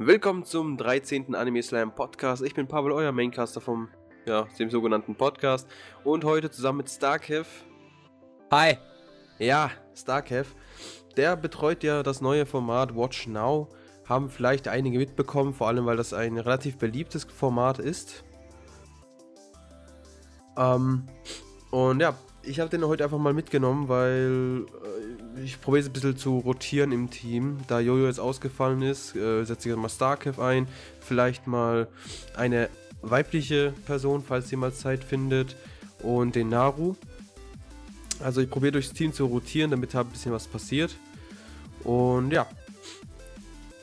Willkommen zum 13. Anime Slam Podcast. Ich bin Pavel, euer Maincaster vom, ja, dem sogenannten Podcast. Und heute zusammen mit Starkev. Hi. Ja, Starkev. Der betreut ja das neue Format Watch Now. Haben vielleicht einige mitbekommen, vor allem weil das ein relativ beliebtes Format ist. Ähm, und ja, ich habe den heute einfach mal mitgenommen, weil äh, ich probiere es ein bisschen zu rotieren im Team. Da Jojo jetzt ausgefallen ist, äh, setze ich mal Starkev ein. Vielleicht mal eine weibliche Person, falls sie mal Zeit findet. Und den Naru. Also ich probiere durchs Team zu rotieren, damit da ein bisschen was passiert. Und ja.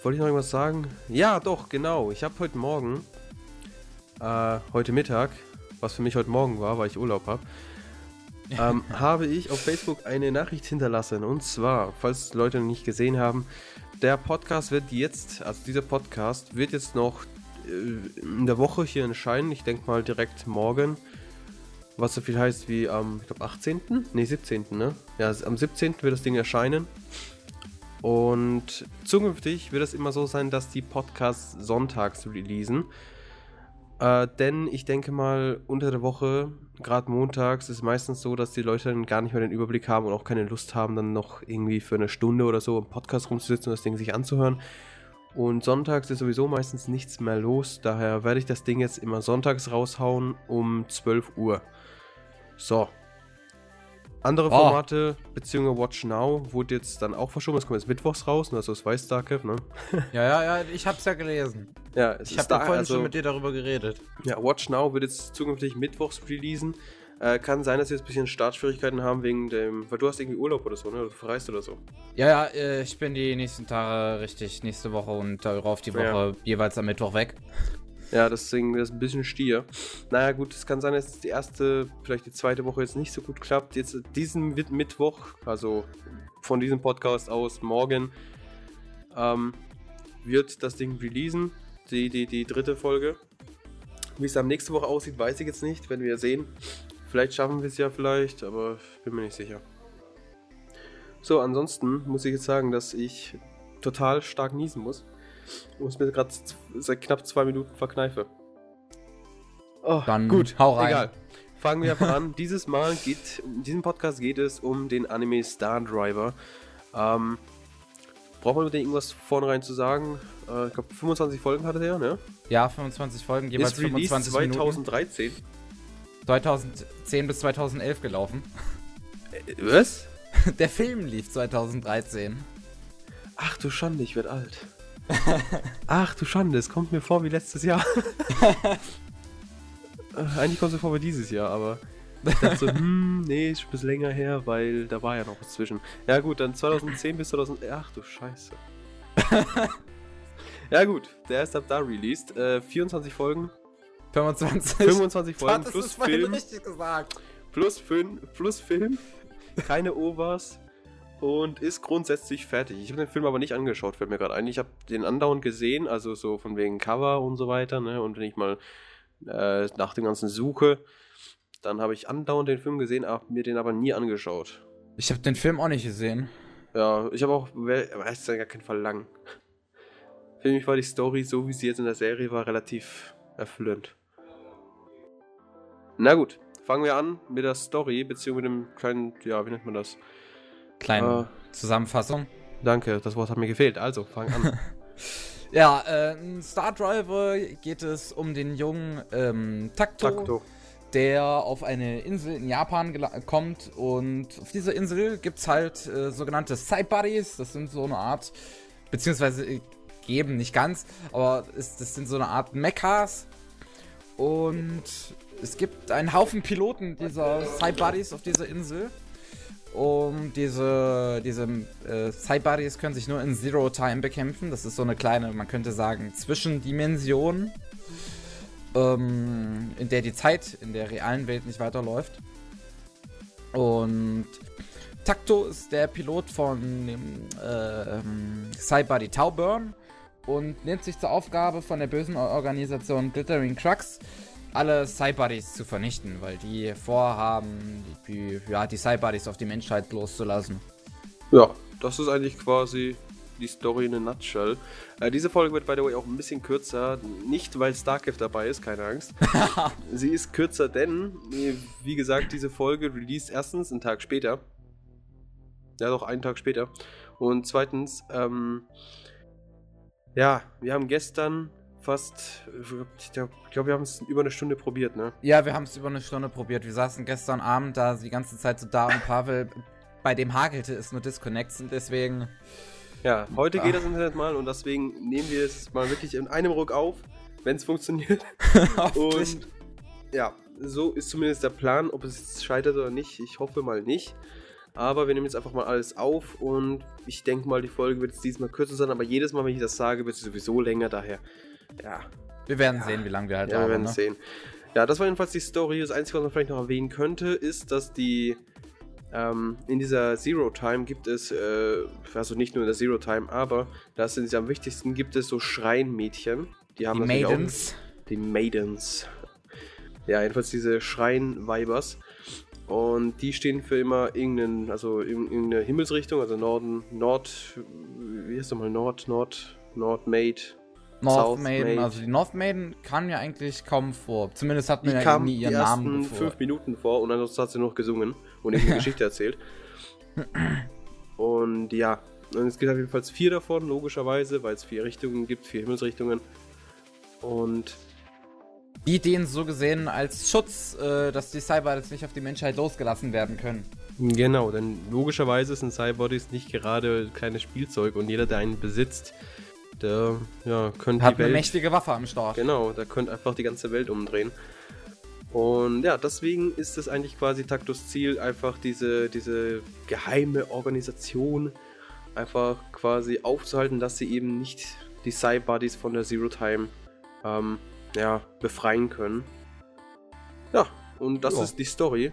Wollte ich noch irgendwas sagen? Ja, doch, genau. Ich habe heute Morgen, äh, heute Mittag, was für mich heute Morgen war, weil ich Urlaub habe, ähm, habe ich auf Facebook eine Nachricht hinterlassen. Und zwar, falls Leute noch nicht gesehen haben, der Podcast wird jetzt, also dieser Podcast wird jetzt noch äh, in der Woche hier erscheinen. Ich denke mal direkt morgen. Was so viel heißt wie am, ich glaube, 18. Ne, 17. Ne? Ja, am 17. wird das Ding erscheinen. Und zukünftig wird es immer so sein, dass die Podcasts sonntags releasen. Äh, denn ich denke mal, unter der Woche, gerade montags, ist es meistens so, dass die Leute dann gar nicht mehr den Überblick haben und auch keine Lust haben, dann noch irgendwie für eine Stunde oder so im Podcast rumzusitzen und das Ding sich anzuhören. Und sonntags ist sowieso meistens nichts mehr los, daher werde ich das Ding jetzt immer sonntags raushauen um 12 Uhr. So. Andere Oh. Formate, beziehungsweise Watch Now, wurde jetzt dann auch verschoben. Das kommt jetzt mittwochs raus, ne? also das weiß Starkev, ne? Ja, ja, ja, ich hab's ja gelesen. Ja, es Ich hab da da, vorhin also, schon mit dir darüber geredet. Ja, Watch Now wird jetzt zukünftig mittwochs releasen. Äh, kann sein, dass wir jetzt ein bisschen Startschwierigkeiten haben wegen dem. Weil du hast irgendwie Urlaub oder so, ne? Oder du verreist oder so. Ja, ja, äh, ich bin die nächsten Tage richtig, nächste Woche und darauf die Woche Ja. jeweils am Mittwoch weg. Ja, deswegen das ist ein bisschen Stier. Naja, gut, es kann sein, dass die erste, vielleicht die zweite Woche jetzt nicht so gut klappt. Jetzt diesen Mit- Mittwoch, also von diesem Podcast aus morgen, ähm, wird das Ding releasen. Die, die, die dritte Folge. Wie es dann nächste Woche aussieht, weiß ich jetzt nicht, werden wir sehen. Vielleicht schaffen wir es ja vielleicht, aber bin mir nicht sicher. So, ansonsten muss ich jetzt sagen, dass ich total stark niesen muss. Und es mir gerade seit knapp zwei Minuten verkneife. Oh, Dann gut, hau rein. Egal. Fangen wir einfach an. Dieses Mal geht, in diesem Podcast geht es um den Anime Star Driver. Ähm, braucht man mit dem irgendwas vornherein zu sagen? Äh, ich glaube, 25 Folgen hatte der, ne? Ja, 25 Folgen, jeweils Ist released 25 Minuten. 2013. 2010 bis 2011 gelaufen. Äh, was? Der Film lief 2013. Ach du Schande, ich werde alt. Ach du Schande, es kommt mir vor wie letztes Jahr. Äh, Eigentlich kommt es mir vor wie dieses Jahr, aber ich dachte so, hm, nee, ist schon ein bisschen länger her, weil da war ja noch was zwischen. Ja gut, dann 2010 bis 2000. Ach du Scheiße. ja gut, der ist ab da released. Äh, 24 Folgen, 25. 25 Folgen Das plus Film, richtig gesagt. plus, Film, plus Film, keine Overs und ist grundsätzlich fertig. Ich habe den Film aber nicht angeschaut, fällt mir gerade ein. Ich habe den andauernd gesehen, also so von wegen Cover und so weiter, ne? Und wenn ich mal äh, nach dem ganzen suche, dann habe ich andauernd den Film gesehen, hab mir den aber nie angeschaut. Ich habe den Film auch nicht gesehen. Ja, ich habe auch, aber es ist ja gar kein lang. Für mich war die Story, so wie sie jetzt in der Serie war, relativ erfüllend. Na gut, fangen wir an mit der Story, beziehungsweise mit dem kleinen, ja, wie nennt man das? Kleine Äh, Zusammenfassung. danke, das Wort hat mir gefehlt. Also, fang an. Ja, äh, in Star Driver geht es um den jungen ähm, Takto, Takto. der auf eine Insel in Japan kommt und auf dieser Insel gibt es halt äh, sogenannte Buddies, das sind so eine Art, beziehungsweise äh, geben nicht ganz, aber ist, das sind so eine Art Mechas und es gibt einen Haufen Piloten dieser Buddies auf dieser Insel. Um diese, diese äh, Side-Buddies können sich nur in Zero Time bekämpfen. Das ist so eine kleine, man könnte sagen, Zwischendimension, ähm, in der die Zeit in der realen Welt nicht weiterläuft. Und Takto ist der Pilot von dem äh, Side-Buddy Tauburn und nimmt sich zur Aufgabe von der bösen Organisation Glittering Crux alle Cybuddies zu vernichten, weil die vorhaben, die, ja, die Cybuddies auf die Menschheit loszulassen. Ja, das ist eigentlich quasi die Story in a nutshell. Äh, diese Folge wird, by the way, auch ein bisschen kürzer. Nicht, weil Starcraft dabei ist, keine Angst. Sie ist kürzer, denn, wie gesagt, diese Folge released erstens einen Tag später. Ja, doch einen Tag später. Und zweitens, ähm, ja, wir haben gestern fast, ich glaube, glaub, wir haben es über eine Stunde probiert, ne? Ja, wir haben es über eine Stunde probiert. Wir saßen gestern Abend da die ganze Zeit so da und Pavel, bei dem hakelte es nur Disconnects und deswegen. Ja, heute geht das Internet mal und deswegen nehmen wir es mal wirklich in einem Ruck auf, wenn es funktioniert. und ja, so ist zumindest der Plan, ob es scheitert oder nicht. Ich hoffe mal nicht. Aber wir nehmen jetzt einfach mal alles auf und ich denke mal, die Folge wird jetzt diesmal kürzer sein, aber jedes Mal, wenn ich das sage, wird sie sowieso länger, daher, ja. Wir werden ja. sehen, wie lange wir halt ja, haben. Wir werden ne? sehen. Ja, das war jedenfalls die Story. Das Einzige, was man vielleicht noch erwähnen könnte, ist, dass die ähm, in dieser Zero Time gibt es, äh, also nicht nur in der Zero Time, aber das sind sie am wichtigsten, gibt es so Schreinmädchen. Die haben die Maidens. Auch, die Maidens. Ja, jedenfalls diese Schreinweibers. Und die stehen für immer irgendeinen, also irgendeine Himmelsrichtung, also Norden, Nord, wie heißt nochmal, Nord, Nord, Nord Maid. North South Maiden, Maid. also die North Maiden kam mir eigentlich kaum vor. Zumindest hat mir ja nie ihren die Namen ersten fünf Minuten vor und ansonsten hat sie noch gesungen und eine Geschichte erzählt. Und ja, und es gibt auf jeden Fall vier davon, logischerweise, weil es vier Richtungen gibt, vier Himmelsrichtungen. Und die denen so gesehen als Schutz, äh, dass die Cybodies nicht auf die Menschheit losgelassen werden können. Genau, denn logischerweise sind Cybodies nicht gerade kleines Spielzeug und jeder, der einen besitzt, der ja, könnte Hat die Welt, eine mächtige Waffe am Start. Genau, der könnte einfach die ganze Welt umdrehen. Und ja, deswegen ist es eigentlich quasi Taktus Ziel, einfach diese, diese geheime Organisation einfach quasi aufzuhalten, dass sie eben nicht die Cybodies von der Zero Time ähm, ja, befreien können. Ja, und das jo. ist die Story.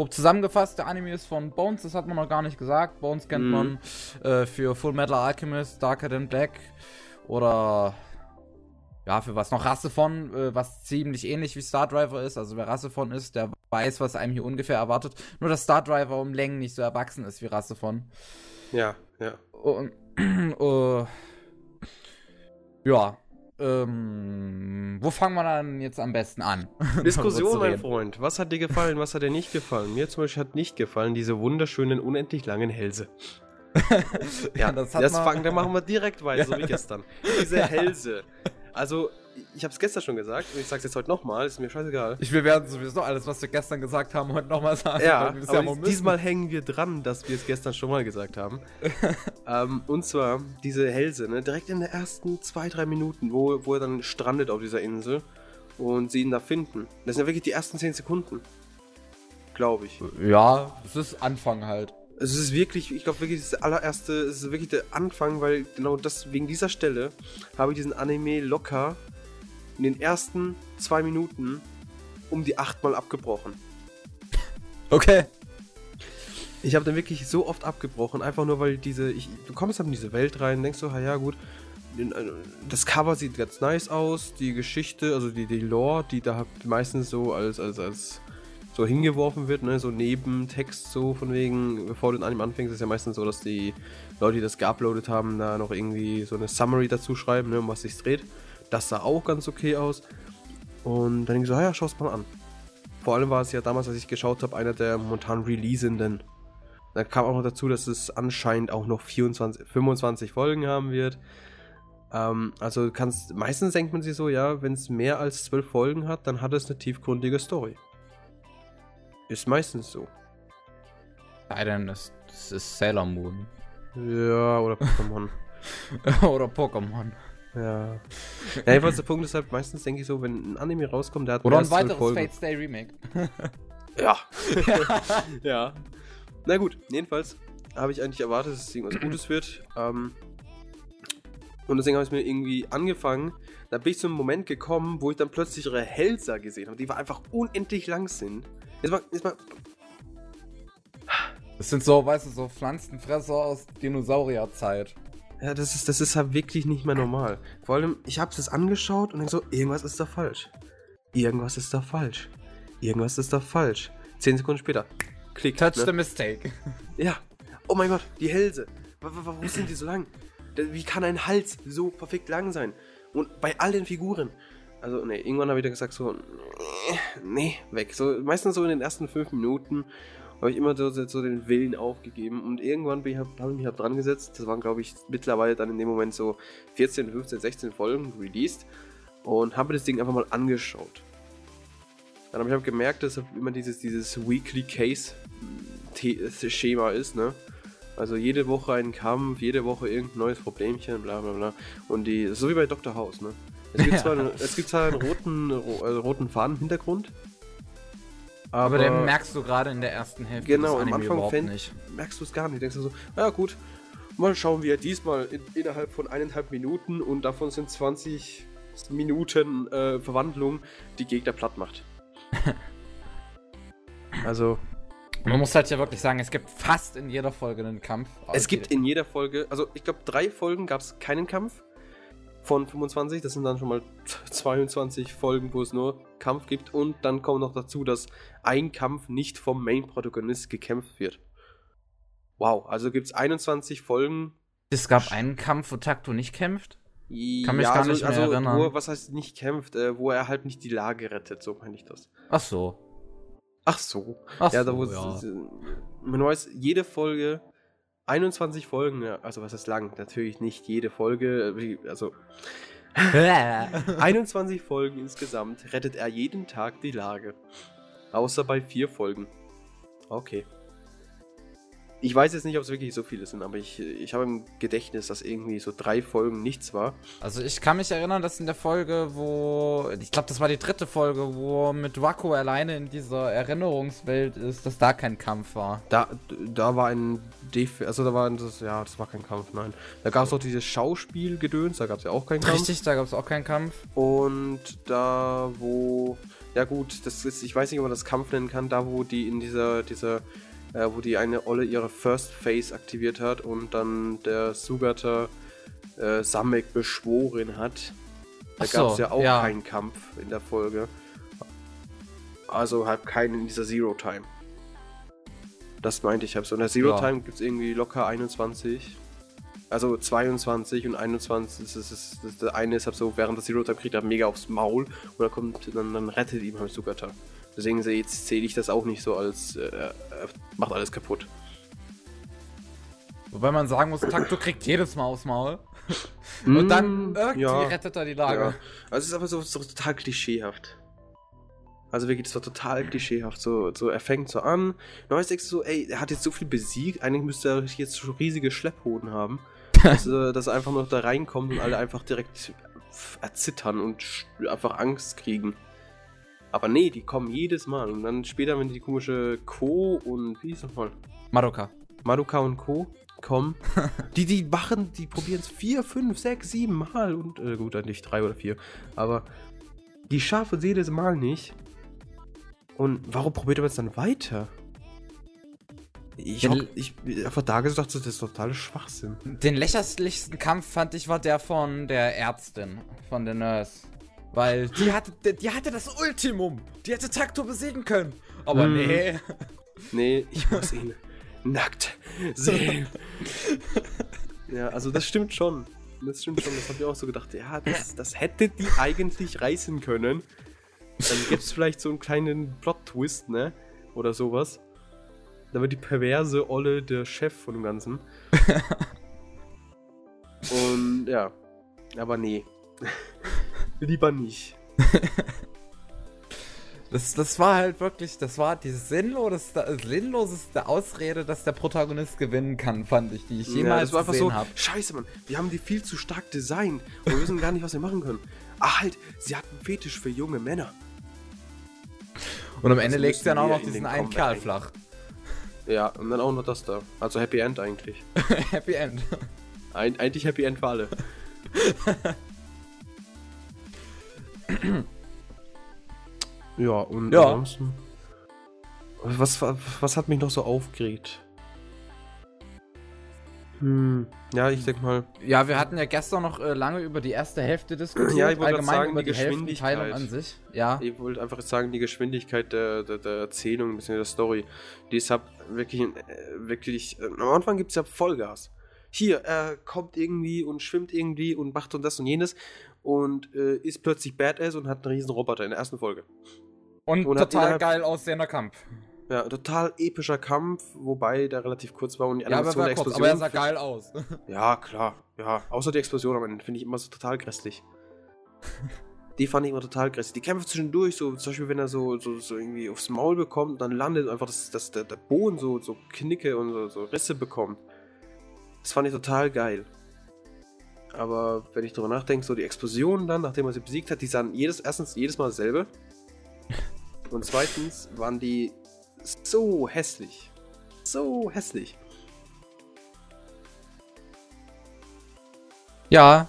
Grob zusammengefasst, der Anime ist von Bones, das hat man noch gar nicht gesagt. Bones kennt mm. man äh, für Full Metal Alchemist, Darker Than Black oder ja, für was noch Rasse von, äh, was ziemlich ähnlich wie Star Driver ist. Also wer Rasse von ist, der weiß, was einem hier ungefähr erwartet. Nur dass Star Driver um Längen nicht so erwachsen ist wie Rasse von. Ja, ja. Und, uh, ja, ähm, wo fangen wir dann jetzt am besten an? Diskussion, mein Freund. Was hat dir gefallen, was hat dir nicht gefallen? Mir zum Beispiel hat nicht gefallen diese wunderschönen, unendlich langen Hälse. ja, das, das fangen, dann machen wir direkt weiter, ja. so wie gestern. Diese Hälse. Also, ich habe es gestern schon gesagt und ich sage es jetzt heute nochmal, ist mir scheißegal. Ich, wir werden sowieso alles, was wir gestern gesagt haben, heute nochmal sagen. Ja, aber ja diesmal hängen wir dran, dass wir es gestern schon mal gesagt haben. ähm, und zwar diese Hälse, ne, direkt in den ersten zwei, drei Minuten, wo, wo er dann strandet auf dieser Insel und sie ihn da finden. Das sind ja wirklich die ersten zehn Sekunden. Glaube ich. Ja, es ist Anfang halt. Es ist wirklich, ich glaube wirklich das allererste, es ist wirklich der Anfang, weil genau das, wegen dieser Stelle habe ich diesen Anime locker in den ersten zwei Minuten um die achtmal abgebrochen. Okay. Ich habe dann wirklich so oft abgebrochen, einfach nur weil diese, ich, du kommst dann in diese Welt rein, denkst so, ja gut, äh, das Cover sieht ganz nice aus, die Geschichte, also die, die Lore, die da meistens so als, als, als so hingeworfen wird, ne, so Nebentext so von wegen, bevor du den Anime anfängst, ist ja meistens so, dass die Leute, die das geuploadet haben, da noch irgendwie so eine Summary dazu schreiben, ne, um was sich dreht. Das sah auch ganz okay aus. Und dann denke ich so, ja, schau es mal an. Vor allem war es ja damals, als ich geschaut habe, einer der momentan Releasenden. Dann kam auch noch dazu, dass es anscheinend auch noch 24, 25 Folgen haben wird. Ähm, also kannst, meistens denkt man sich so, ja, wenn es mehr als 12 Folgen hat, dann hat es eine tiefgründige Story. Ist meistens so. Sei denn, das, das ist Sailor Moon. Ja, oder Pokémon. oder Pokémon. Ja. ja, jedenfalls der Punkt ist halt, meistens denke ich so, wenn ein Anime rauskommt, der hat Oder ein weiteres Folgen. Fate Stay Remake. ja. ja. Na gut, jedenfalls habe ich eigentlich erwartet, dass es irgendwas Gutes wird. Ähm, und deswegen habe ich mir irgendwie angefangen. Da bin ich zu einem Moment gekommen, wo ich dann plötzlich ihre Hälser gesehen habe, die einfach unendlich lang sind. Jetzt mal, jetzt mal. Das sind so, weißt du, so Pflanzenfresser aus Dinosaurierzeit. Ja, das ist, das ist halt wirklich nicht mehr normal. Vor allem, ich habe es angeschaut und denke so, irgendwas ist da falsch. Irgendwas ist da falsch. Irgendwas ist da falsch. Zehn Sekunden später, klick. Touch ne? the mistake. Ja. Oh mein Gott, die Hälse. Warum sind die so lang? Wie kann ein Hals so perfekt lang sein? Und bei allen Figuren. Also, ne, irgendwann habe ich dann gesagt, so, nee, weg. So, meistens so in den ersten fünf Minuten habe ich immer so, so, den Willen aufgegeben. Und irgendwann habe hab ich mich hab dran gesetzt. Das waren, glaube ich, mittlerweile dann in dem Moment so 14, 15, 16 Folgen released. Und habe das Ding einfach mal angeschaut. Dann habe ich halt gemerkt, dass immer dieses, dieses Weekly Case Schema ist, ne? Also jede Woche ein Kampf, jede Woche irgendein neues Problemchen, bla bla bla. Und die, so wie bei Dr. House, ne? Es gibt zwar, einen, es gibt zwar einen roten, also roten Faden-Hintergrund. Aber, aber, den merkst du gerade in der ersten Hälfte genau, am Anfang überhaupt nicht. merkst du es gar nicht. Denkst du so, ja gut, mal schauen, wie er diesmal in, innerhalb von eineinhalb Minuten und davon sind 20 Minuten äh, Verwandlung die Gegner platt macht. also, man muss halt ja wirklich sagen, es gibt fast in jeder Folge einen Kampf. Es gibt in jeder Folge, also ich glaube, drei Folgen gab es keinen Kampf von 25. Das sind dann schon mal 22 Folgen, wo es nur Kampf gibt. Und dann kommt noch dazu, dass ein Kampf nicht vom Main-Protagonist gekämpft wird. Wow, also gibt es 21 Folgen. Es gab einen Kampf, wo Takto nicht kämpft? Kann mich ja, gar also, nicht mehr also, erinnern. Wo, was heißt nicht kämpft? Äh, wo er halt nicht die Lage rettet, so meine ich das. Ach so. Ach so. Ach ja, da wo ja. Man weiß, jede Folge, 21 Folgen, also was ist lang? Natürlich nicht jede Folge, also 21 Folgen insgesamt rettet er jeden Tag die Lage. Außer bei vier Folgen. Okay. Ich weiß jetzt nicht, ob es wirklich so viele sind, aber ich, ich habe im Gedächtnis, dass irgendwie so drei Folgen nichts war. Also ich kann mich erinnern, dass in der Folge, wo, ich glaube, das war die dritte Folge, wo mit Wako alleine in dieser Erinnerungswelt ist, dass da kein Kampf war. Da, da war ein Def also da war das, ja, das war kein Kampf, nein. Da gab es auch dieses Schauspielgedöns, da gab es ja auch keinen Kampf. Richtig, da gab es auch keinen Kampf. Und da, wo, ja gut, das ist, ich weiß nicht, ob man das Kampf nennen kann, da wo die in dieser, dieser äh, wo die eine Olle ihre First Phase aktiviert hat und dann der Sugata äh, Samek beschworen hat. Da so, gab es ja auch ja. keinen Kampf in der Folge. Also halt keinen in dieser Zero Time. Das meinte ich. So in der Zero ja. Time gibt es irgendwie locker 21. Also 22 und 21. Das ist, das, das, das eine ist halt so, während der Zero Time kriegt er mega aufs Maul und dann kommt, dann, dann rettet ihm halt Sugata. Deswegen zähle ich das auch nicht so als äh, macht alles kaputt. Wobei man sagen muss, Takto kriegt jedes Mal aufs Maul. Und dann mm, irgendwie ja, rettet er die Lage. Ja. Also es ist aber so, so, total klischeehaft. Also wirklich, das war total klischeehaft. So, so er fängt so an. Neues denkst du so, ey, er hat jetzt so viel besiegt. Eigentlich müsste er jetzt schon riesige Schlepphoden haben. dass, äh, dass er einfach noch da reinkommt und alle einfach direkt erzittern und einfach Angst kriegen. Aber nee, die kommen jedes Mal. Und dann später, wenn die komische Co. und wie hieß das mal? Madoka. Madoka und Co. kommen. die, die machen, die probieren es vier, fünf, sechs, sieben Mal. Und äh, gut, dann nicht drei oder vier. Aber die schaffen es jedes Mal nicht. Und warum probiert man es dann weiter? Ich habe ich, einfach da gesagt, das ist total Schwachsinn. Den lächerlichsten Kampf fand ich war der von der Ärztin, von der Nurse. Weil die hatte, die hatte das Ultimum. Die hätte Takto besiegen können. Aber hm. nee. Nee, ich muss ihn nackt sehen. ja, also das stimmt schon. Das stimmt schon. Das habe ich auch so gedacht. Ja, das, das hätte die eigentlich reißen können. Dann gibt es vielleicht so einen kleinen Plot-Twist, ne? Oder sowas. Dann wird die perverse Olle der Chef von dem Ganzen. Und ja. Aber nee. Lieber nicht. das, das war halt wirklich, das war die sinnloseste, sinnloseste Ausrede, dass der Protagonist gewinnen kann, fand ich, die ich jemals ja, gesehen habe. So, Scheiße, Mann, wir haben die viel zu stark designt und wir wissen gar nicht, was wir machen können. Ah, halt, sie hat einen Fetisch für junge Männer. Und am Ende also legst du dann auch noch diesen einen Kerl flach. Ja, und dann auch noch das da. Also Happy End eigentlich. happy End. Ein, eigentlich Happy End für alle. ja, und ja. ansonsten. Was, was hat mich noch so aufgeregt? Hm, ja, ich denke mal. Ja, wir hatten ja gestern noch äh, lange über die erste Hälfte diskutiert. Ja, ich wollte allgemein sagen, über die, die Geschwindigkeit an sich. Ja. Ich wollte einfach sagen, die Geschwindigkeit der, der, der Erzählung, bzw. der Story, die ist halt wirklich, äh, wirklich. Äh, am Anfang gibt es ja Vollgas. hier, er kommt irgendwie und schwimmt irgendwie und macht und das und jenes und äh, ist plötzlich Badass und hat einen riesen Roboter in der ersten Folge. Und, Und total geil aussehender Kampf. Ja, total epischer Kampf, wobei der relativ kurz war und die Ja, aber, Animation war der kurz, Explosion. aber er sah geil aus. Ja, klar. Ja, außer die Explosion am Ende finde ich immer so total grässlich. die fand ich immer total grässlich. Die Kämpfe zwischendurch, so zum Beispiel, wenn er so, so, so irgendwie aufs Maul bekommt, dann landet einfach, dass, dass der, der Boden so, so Knicke und so, so Risse bekommt. Das fand ich total geil. Aber wenn ich drüber nachdenke, so die Explosionen dann, nachdem er sie besiegt hat, die sahen jedes, erstens jedes Mal dasselbe. Und zweitens waren die so hässlich. So hässlich. Ja.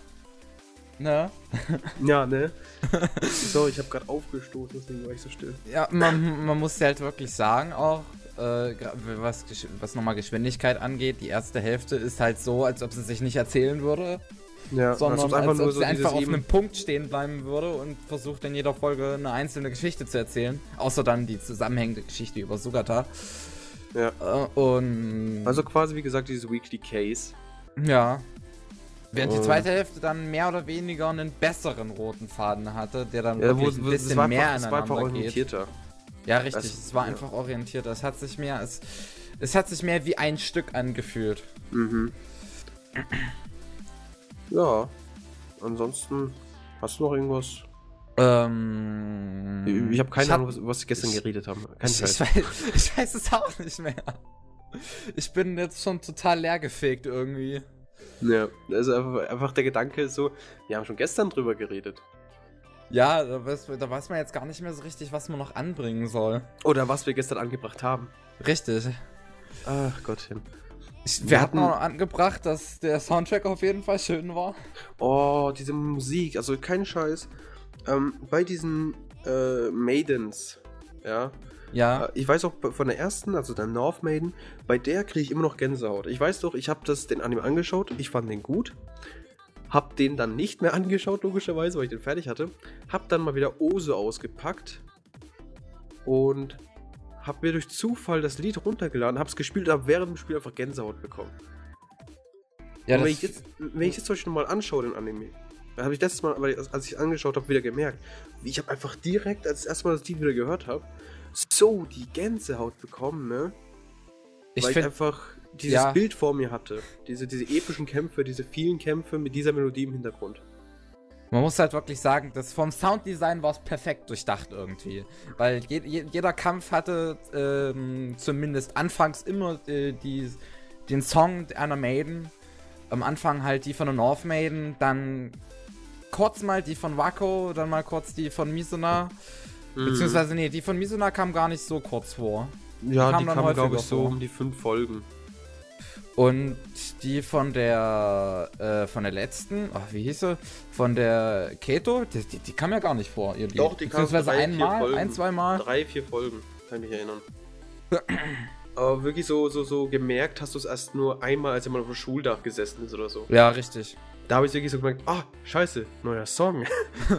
Ne? Ja, ne? so, ich habe gerade aufgestoßen, deswegen war ich so still. Ja, man, man muss halt wirklich sagen, auch äh, was, was nochmal Geschwindigkeit angeht, die erste Hälfte ist halt so, als ob sie sich nicht erzählen würde, Ja, sondern ist als ob sie einfach auf einem Punkt stehen bleiben würde und versucht in jeder Folge eine einzelne Geschichte zu erzählen. Außer dann die zusammenhängende Geschichte über Sugata. Ja. Äh, und Also quasi, wie gesagt, dieses Weekly Case. ja. Während die Und- zweite Hälfte dann mehr oder weniger einen besseren roten Faden hatte, der dann Ja, wo, ein bisschen war mehr einfach, es war einfach aneinander geht. orientierter. Ja, richtig. Das- es war ja. einfach orientiert. Es hat sich mehr, es, es hat sich mehr wie ein Stück angefühlt. Mhm. Ja. Ansonsten, hast du noch irgendwas? Ähm, Ich, ich habe keine hab- Ahnung, was, was sie gestern ich- geredet haben. Kein Ich, ich, Scheiß. weiß, ich weiß es auch nicht mehr. Ich bin jetzt schon total leergefegt irgendwie. Ja, also einfach, einfach der Gedanke ist so, wir haben schon gestern drüber geredet. Ja, da weiß, da weiß man jetzt gar nicht mehr so richtig, was man noch anbringen soll. Oder was wir gestern angebracht haben. Richtig. Ach Gottchen. Ich, Wir wir hatten noch angebracht, dass der Soundtrack auf jeden Fall schön war. Oh, diese Musik, also kein Scheiß. Ähm, bei diesen äh, Maidens, ja, Ja. Äh, Ich weiß auch von der ersten, also der North Maiden, bei der kriege ich immer noch Gänsehaut. Ich weiß doch, ich habe das den Anime angeschaut, ich fand den gut. Hab den dann nicht mehr angeschaut, logischerweise, weil ich den fertig hatte. Hab dann mal wieder Ose ausgepackt und hab mir durch Zufall das Lied runtergeladen, hab's gespielt und hab während dem Spiel einfach Gänsehaut bekommen. ja und wenn ich jetzt, wenn ich jetzt zum Beispiel mal anschaue, den Anime, dann habe ich letztes Mal, als ich angeschaut habe, wieder gemerkt, wie ich habe einfach direkt, als ich das erste Mal das Lied wieder gehört habe, so die Gänsehaut bekommen, ne? ich Weil ich finde, einfach dieses ja. Bild vor mir hatte. Diese, diese epischen Kämpfe, diese vielen Kämpfe mit dieser Melodie im Hintergrund. Man muss halt wirklich sagen, dass vom Sounddesign war es perfekt durchdacht irgendwie. Weil je, je, jeder Kampf hatte ähm, zumindest anfangs immer äh, die, den Song einer Maiden. Am Anfang halt die von der North Maiden, dann kurz mal die von Wako, dann mal kurz die von Misuna. Mhm. Beziehungsweise, nee, die von Misuna kam gar nicht so kurz vor. ja, kam die dann kam, glaube häufiger ich, so vor. um die fünf Folgen. Und die von der, äh, von der letzten, ach, wie hieß sie? Von der Keto, die, die, die kam ja gar nicht vor, ihr. Doch, die kam Beziehungsweise drei, einmal, Folgen. ein, zweimal. Drei, vier Folgen, kann ich mich erinnern. Aber wirklich so, so, so gemerkt hast du es erst nur einmal, als jemand auf dem Schuldach gesessen ist oder so. Ja, richtig. Da habe ich wirklich so gemerkt, ah, scheiße, neuer Song.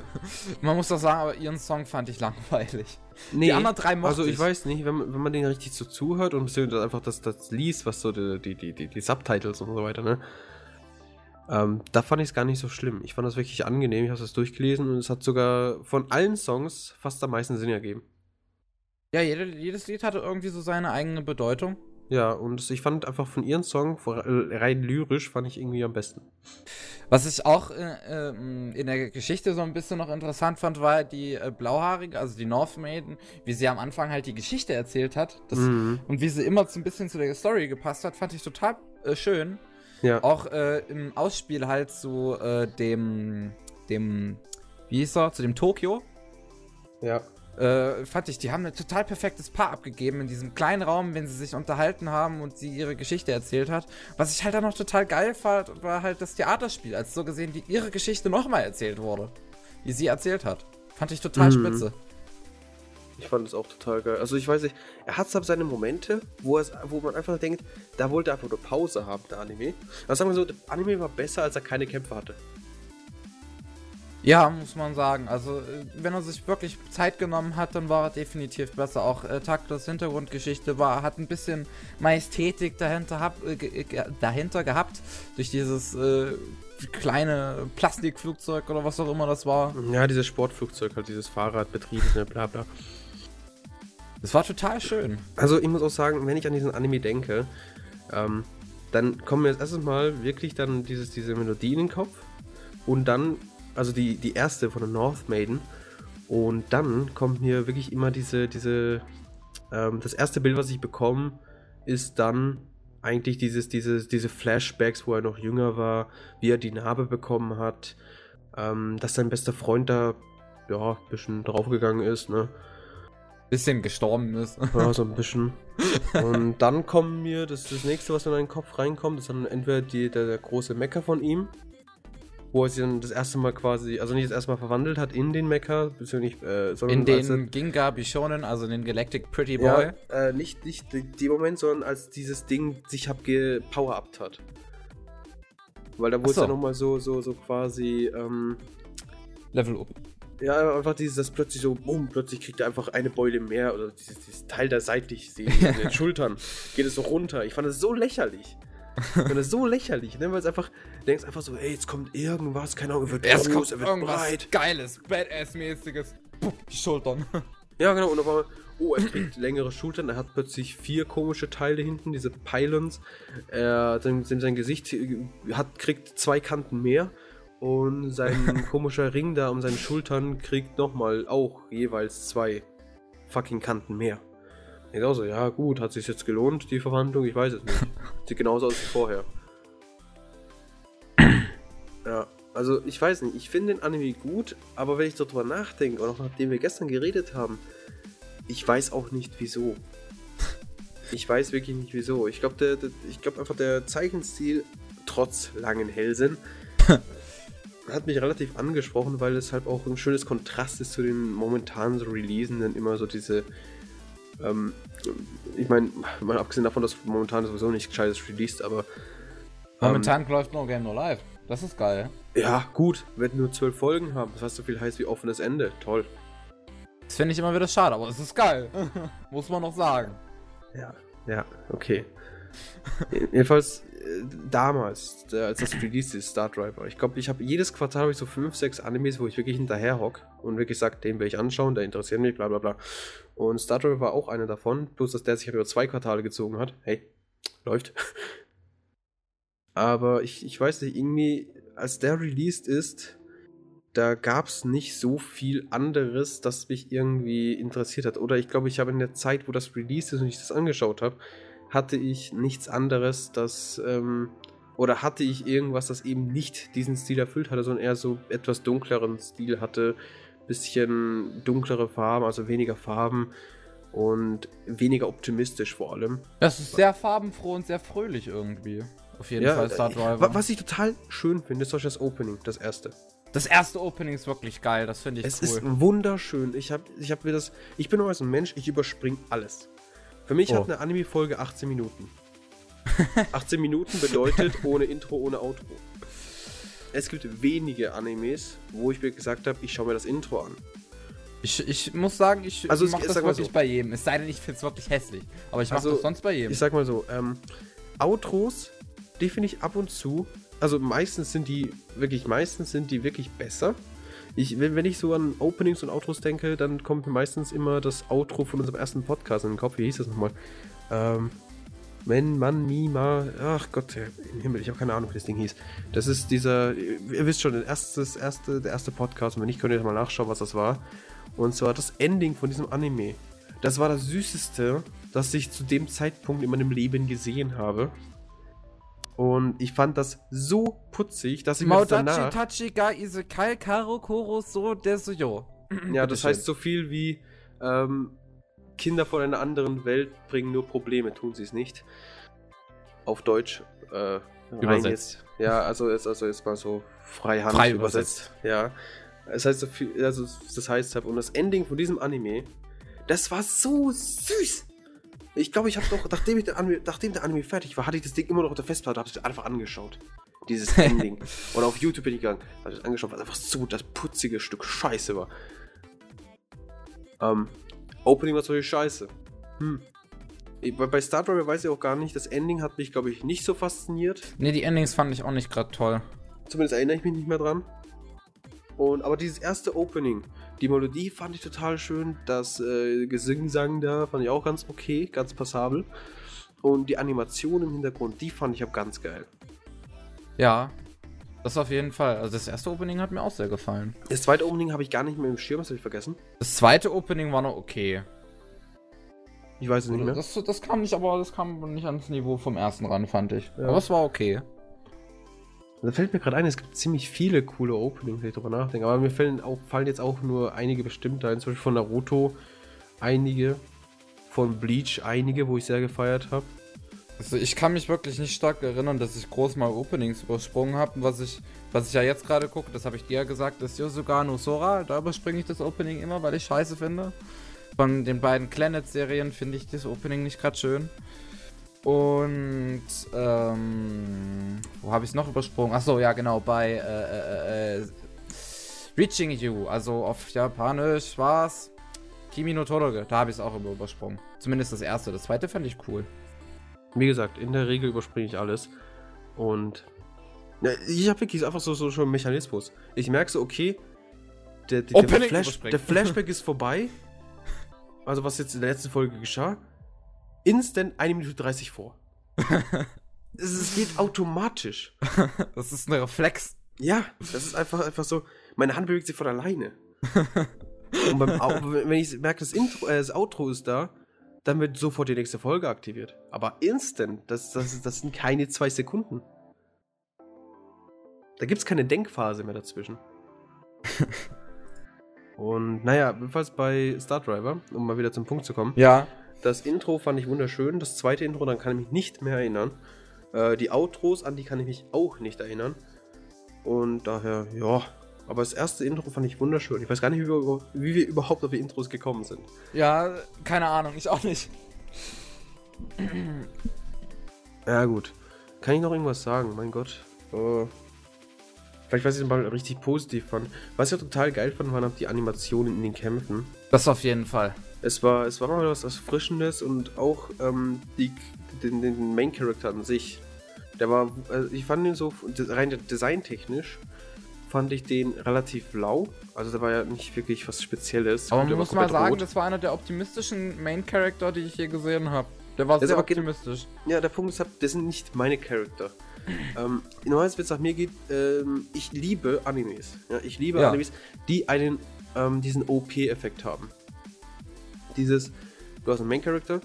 Man muss doch sagen, aber ihren Song fand ich langweilig. Nee, Die anderen drei mochte Also ich ich. weiß nicht, wenn, man- wenn man den richtig so zuhört und einfach das, das liest, was so die, die, die, die, die Subtitles und so weiter, ne? Ähm, da fand ich es gar nicht so schlimm. Ich fand das wirklich angenehm, ich habe das durchgelesen und es hat sogar von allen Songs fast am meisten Sinn ergeben. Ja, jede, jedes Lied hatte irgendwie so seine eigene Bedeutung. Ja, und ich fand einfach von ihren Song, äh, rein lyrisch, fand ich irgendwie am besten. Was ich auch äh, ähm, in der Geschichte so ein bisschen noch interessant fand, war die äh, Blauhaarige, also die North Maiden, wie sie am Anfang halt die Geschichte erzählt hat. Das, Mhm. Und wie sie immer so ein bisschen zu der Story gepasst hat, fand ich total äh, schön. Ja. Auch äh, im Ausspiel halt zu äh, dem, dem, wie hieß er, zu dem Tokio. Ja. Äh, fand ich, die haben ein total perfektes Paar abgegeben in diesem kleinen Raum, wenn sie sich unterhalten haben und sie ihre Geschichte erzählt hat. Was ich halt dann noch total geil fand, war halt das Theaterspiel, als so gesehen, wie ihre Geschichte nochmal erzählt wurde. Wie sie erzählt hat. Fand ich total Mhm. spitze. Ich fand es auch total geil. Also ich weiß nicht, er hat so seine Momente, wo, es, wo man einfach denkt, da wollte er einfach nur Pause haben, der Anime. Also sagen wir so, der Anime war besser, als er keine Kämpfe hatte. Ja, muss man sagen. Also, äh, wenn er sich wirklich Zeit genommen hat, dann war er definitiv besser. Auch äh, Taktos Hintergrundgeschichte war, hat ein bisschen Majestätik dahinter, hab, äh, ge dahinter gehabt. Durch dieses äh, kleine Plastikflugzeug oder was auch immer das war. Ja, dieses Sportflugzeug, halt dieses Fahrradbetriebene, bla bla. Das war total schön. Also, ich muss auch sagen, wenn ich an diesen Anime denke, ähm, dann kommen mir jetzt erstes Mal wirklich dann dieses, diese Melodie in den Kopf und dann also die, die erste von der North Maiden. Und dann kommt mir wirklich immer diese, diese, ähm, das erste Bild, was ich bekomme, ist dann eigentlich dieses, dieses, diese Flashbacks, wo er noch jünger war, wie er die Narbe bekommen hat, ähm, dass sein bester Freund da, ja, ein bisschen draufgegangen ist, ne? Bisschen gestorben ist. Ja, so ein bisschen. Und dann kommen mir, das, das nächste, was in meinen Kopf reinkommt, ist dann entweder die, der, der große Mecker von ihm, wo er sich dann das erste Mal quasi, also nicht das erste Mal verwandelt hat in den Mecha, beziehungsweise äh, sondern in den Ginga Bishonen, also in den Galactic Pretty Boy. Ja, äh, nicht, nicht die Moment, sondern als dieses Ding sich hab gepower-upt hat. Weil da wurde es ja nochmal so, so, so quasi ähm, Level up. Ja, einfach dieses, das plötzlich so, boom, plötzlich kriegt er einfach eine Beule mehr oder dieses, dieses Teil da seitlich sehen in den Schultern. Geht es so runter. Ich fand das so lächerlich. Und das ist so lächerlich, ne? Weil es einfach, denkst einfach so, ey, jetzt kommt irgendwas, keine Ahnung, er wird Erst groß, er wird breit. Geiles, Badass-mäßiges. Die Schultern. Ja, genau, und auf einmal, oh, er kriegt längere Schultern, er hat plötzlich vier komische Teile hinten, diese Pylons. Er, sein, sein Gesicht hat, kriegt zwei Kanten mehr. Und sein komischer Ring da um seine Schultern kriegt nochmal auch jeweils zwei fucking Kanten mehr. Ich auch so, ja gut, hat sich jetzt gelohnt, die Verwandlung? Ich weiß es nicht. Sieht genauso aus wie vorher. Ja, also ich weiß nicht, ich finde den Anime gut, aber wenn ich darüber nachdenke, und auch nachdem wir gestern geredet haben, ich weiß auch nicht wieso. Ich weiß wirklich nicht wieso. Ich glaube, ich glaube einfach der Zeichenstil, trotz langen Hälsen, hat mich relativ angesprochen, weil es halt auch ein schönes Kontrast ist zu den momentan so Releasen, immer so diese ähm, ich meine, mal abgesehen davon, dass momentan sowieso nicht gescheites released, aber. Momentan ähm, läuft No Game No Live. Das ist geil. Ja, gut, wenn nur zwölf Folgen haben, das heißt so viel heißt wie offenes Ende. Toll. Das finde ich immer wieder schade, aber es ist geil. Muss man noch sagen. Ja, ja, okay. Jedenfalls damals, als das released ist, Star Driver. Ich glaube, ich habe jedes Quartal ich so fünf, sechs Animes, wo ich wirklich hinterher hock und wirklich sage, den will ich anschauen, der interessiert mich, bla bla bla. Und Star Driver war auch einer davon, bloß dass der sich halt über zwei Quartale gezogen hat. Hey, läuft. Aber ich, ich weiß nicht, irgendwie, als der released ist, da gab es nicht so viel anderes, das mich irgendwie interessiert hat. Oder ich glaube, ich habe in der Zeit, wo das released ist und ich das angeschaut habe, hatte ich nichts anderes, das ähm, oder hatte ich irgendwas, das eben nicht diesen Stil erfüllt hatte, sondern eher so etwas dunkleren Stil hatte, bisschen dunklere Farben, also weniger Farben und weniger optimistisch vor allem. Das ist sehr farbenfroh und sehr fröhlich irgendwie. Auf jeden ja, Fall Star äh, Driver. Was ich total schön finde, ist das Opening, das erste. Das erste Opening ist wirklich geil, das finde ich es cool. Es ist wunderschön. Ich habe ich hab mir das. Ich bin nur so ein Mensch, ich überspringe alles. Für mich oh. hat eine Anime-Folge 18 Minuten. 18 Minuten bedeutet ohne Intro, ohne Outro. Es gibt wenige Animes, wo ich mir gesagt habe, ich schaue mir das Intro an. Ich, ich muss sagen, ich also mache das wirklich so. bei jedem. Es sei denn, ich finde es wirklich hässlich. Aber ich mache also, das sonst bei jedem. Ich sag mal so, ähm, Outros, die finde ich ab und zu, also meistens sind die, wirklich meistens sind die wirklich besser. Ich, wenn, wenn ich so an Openings und Outros denke, dann kommt mir meistens immer das Outro von unserem ersten Podcast in den Kopf. Wie hieß das nochmal? Ähm, wenn man Mima. Ach Gott, im Himmel, ich habe keine Ahnung, wie das Ding hieß. Das ist dieser, ihr wisst schon, der erste, erste, der erste Podcast. Und wenn nicht, könnt ihr mal nachschauen, was das war. Und zwar das Ending von diesem Anime. Das war das Süßeste, das ich zu dem Zeitpunkt in meinem Leben gesehen habe. Und ich fand das so putzig, dass ich mir danach... Tachi ga isekai karo koro so desuyo. Ja, das heißt so viel wie ähm, Kinder von einer anderen Welt bringen nur Probleme, tun sie es nicht. Auf Deutsch. Äh, übersetzt. Jetzt. Ja, also jetzt, also jetzt mal so freihand Frei übersetzt. übersetzt. Ja. Das heißt so viel, also das heißt, und das Ending von diesem Anime, das war so süß. Ich glaube, ich habe doch, nachdem, ich der Anime, nachdem der Anime fertig war, hatte ich das Ding immer noch auf der Festplatte, habe ich einfach angeschaut. Dieses Ending. Und auf YouTube bin ich gegangen, habe das angeschaut, was einfach so das putzige Stück Scheiße war. Ähm, Opening war solche Scheiße. Hm. Ich- Bei bei Star Driver weiß ich auch gar nicht, das Ending hat mich, glaube ich, nicht so fasziniert. Ne, die Endings fand ich auch nicht gerade toll. Zumindest erinnere ich mich nicht mehr dran. Und, aber dieses erste Opening, die Melodie fand ich total schön. Das äh, Gesingsang da fand ich auch ganz okay, ganz passabel. Und die Animation im Hintergrund, die fand ich auch ganz geil. Ja, das auf jeden Fall. Also das erste Opening hat mir auch sehr gefallen. Das zweite Opening habe ich gar nicht mehr im Schirm, das habe ich vergessen. Das zweite Opening war noch okay. Ich weiß es nicht mehr. Das, das kam nicht, aber das kam nicht ans Niveau vom ersten ran, fand ich. Ja. Aber es war okay. Da fällt mir gerade ein, es gibt ziemlich viele coole Openings, wenn ich drüber nachdenke. Aber mir fallen, auch, fallen jetzt auch nur einige bestimmt ein. Zum Beispiel von Naruto einige. Von Bleach einige, wo ich sehr gefeiert habe. Also ich kann mich wirklich nicht stark erinnern, dass ich groß mal Openings übersprungen habe. Was ich, was ich ja jetzt gerade gucke, das habe ich dir ja gesagt, ist Yosuga no Sora. Da überspringe ich das Opening immer, weil ich scheiße finde. Von den beiden Planet-Serien finde ich das Opening nicht gerade schön. Und ähm, wo habe ich es noch übersprungen? Achso, ja genau, bei äh, äh, äh, Reaching You, also auf Japanisch war's Kimi no Toroge. Da habe ich es auch immer übersprungen. Zumindest das erste. Das zweite fand ich cool. Wie gesagt, in der Regel überspringe ich alles. Und ja, ich habe wirklich einfach so, so schon einen Mechanismus. Ich merke so, okay, der, der, der, Flash, der Flashback ist vorbei. Also was jetzt in der letzten Folge geschah. Instant 1 Minute 30 vor. es, geht automatisch. Das ist ein Reflex. Ja, das ist einfach, einfach so. Meine Hand bewegt sich von alleine. Und beim, wenn ich merke, das, Intro, äh, das Outro ist da, dann wird sofort die nächste Folge aktiviert. Aber instant, das, das, das sind keine zwei Sekunden. Da gibt es keine Denkphase mehr dazwischen. Und naja, jedenfalls bei Star Driver, um mal wieder zum Punkt zu kommen. Ja. Das Intro fand ich wunderschön. Das zweite Intro, dann kann ich mich nicht mehr erinnern. Äh, die Outros, an die kann ich mich auch nicht erinnern. Und daher, ja. Aber das erste Intro fand ich wunderschön. Ich weiß gar nicht, wie wir, wie wir überhaupt auf die Intros gekommen sind. Ja, keine Ahnung, ich auch nicht. Ja, gut. Kann ich noch irgendwas sagen? Mein Gott. Äh, vielleicht, was ich mal richtig positiv fand. Was ich auch total geil fand, waren auch die Animationen in den Kämpfen. Das auf jeden Fall. Es war, es war mal was Erfrischendes und auch ähm, die, den, den Main Character an sich. Der war, also ich fand ihn so rein designtechnisch fand ich den relativ lau. Also der war ja nicht wirklich was Spezielles. Aber man muss mal sagen, rot. das war einer der optimistischen Main Character, die ich je gesehen habe. Der war Das sehr optimistisch. Ja, der Punkt ist, halt, das sind nicht meine Charakter. ähm, normalerweise, wenn es nach mir geht, ähm, ich liebe Animes. Ja, ich liebe Ja. Animes, die einen, ähm, diesen OP-Effekt haben. Dieses, du hast einen Main-Character,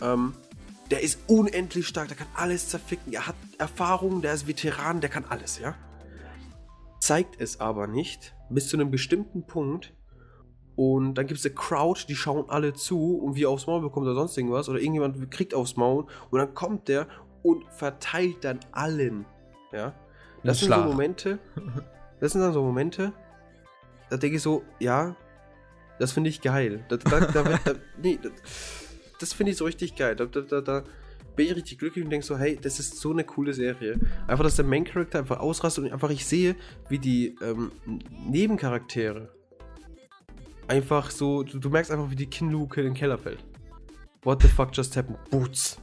ähm, der ist unendlich stark, der kann alles zerficken, er hat Erfahrung, der ist Veteran, der kann alles, ja. Zeigt es aber nicht, bis zu einem bestimmten Punkt, und dann gibt es eine Crowd, die schauen alle zu und wie er aufs Maul bekommt oder sonst irgendwas. Oder irgendjemand kriegt aufs Maul und dann kommt der und verteilt dann allen. Ja. Das sind so Schlag. Momente. Das sind dann so Momente. Da denke ich so, ja, das finde ich geil. Da, da, da, nee, das, finde ich so richtig geil. Da, bin ich richtig glücklich und denke so, hey, das ist so eine coole Serie. Einfach, dass der Main Character einfach ausrastet und einfach ich sehe, wie die ähm, Nebencharaktere einfach so, du, du merkst einfach, wie die Kinnluke in den Keller fällt. What the fuck just happened? Boots.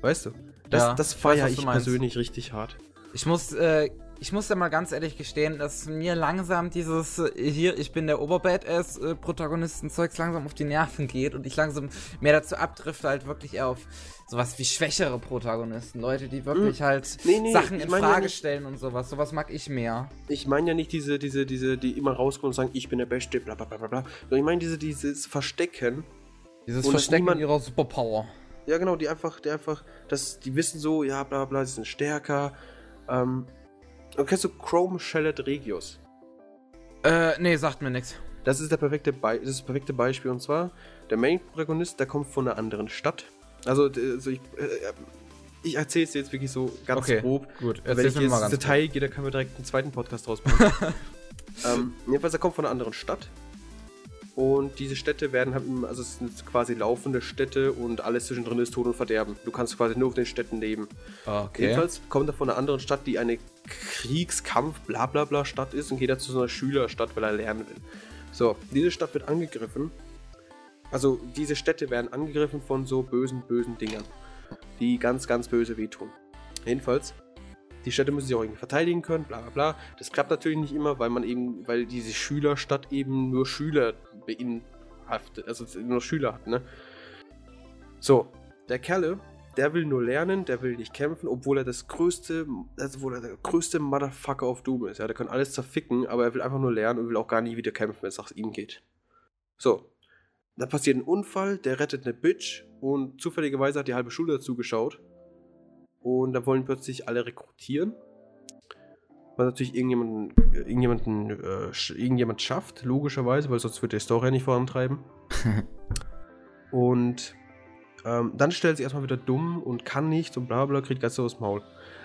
Weißt du? Das, Ja, das feiere ich persönlich richtig hart. Ich muss, äh, ich muss ja mal ganz ehrlich gestehen, dass mir langsam dieses äh, hier, ich bin der Oberbadass-Protagonisten-Zeugs langsam auf die Nerven geht und ich langsam mehr dazu abdrifte, halt wirklich eher auf sowas wie schwächere Protagonisten. Leute, die wirklich halt Hm. Nee, nee, Sachen in meine ja Frage nicht- stellen und sowas. Sowas mag ich mehr. Ich meine ja nicht diese, diese, diese, die immer rauskommen und sagen, ich bin der Beste, bla bla bla bla bla. Sondern ich meine diese, dieses Verstecken. Dieses Verstecken ihrer Superpower. Ja, genau, die einfach, die einfach, das, die wissen so, ja, bla bla, sie sind stärker. Ähm, kennst du Chrome Shellet Regius? Äh, nee, sagt mir nichts. Das ist der perfekte Be das, das perfekte Beispiel. Und zwar, der Main-Protagonist, der kommt von einer anderen Stadt. Also, also ich, äh, ich erzähle es jetzt wirklich so ganz Okay, grob. gut. Wenn ich jetzt ins Detail gehe, dann können wir direkt einen zweiten Podcast draus machen. ähm, jedenfalls, er kommt von einer anderen Stadt. Und diese Städte werden halt, also es sind quasi laufende Städte und alles zwischendrin ist Tod und Verderben. Du kannst quasi nur auf den Städten leben. Okay. Jedenfalls kommt er von einer anderen Stadt, die eine Kriegskampf, bla bla bla Stadt ist und geht er zu so einer Schülerstadt, weil er lernen will. So, diese Stadt wird angegriffen. Also diese Städte werden angegriffen von so bösen, bösen Dingern, die ganz, ganz böse wehtun. Jedenfalls, die Städte müssen sich auch irgendwie verteidigen können, bla bla bla. Das klappt natürlich nicht immer, weil man eben, weil diese Schülerstadt eben nur Schüler beinhaftet, also nur Schüler hat, ne? So, der Kerle, der will nur lernen, der will nicht kämpfen, obwohl er das größte, also obwohl er der größte Motherfucker auf Doom ist. Ja, der kann alles zerficken, aber er will einfach nur lernen und will auch gar nie wieder kämpfen, wenn es nach ihm geht. So, da passiert ein Unfall, der rettet eine Bitch und zufälligerweise hat die halbe Schule dazu geschaut. Und da wollen plötzlich alle rekrutieren. Was natürlich irgendjemanden, irgendjemanden, äh, irgendjemand schafft, logischerweise, weil sonst wird die Story nicht vorantreiben. und ähm, dann stellt sich erstmal wieder dumm und kann nichts und bla bla, kriegt ganz so aus Maul.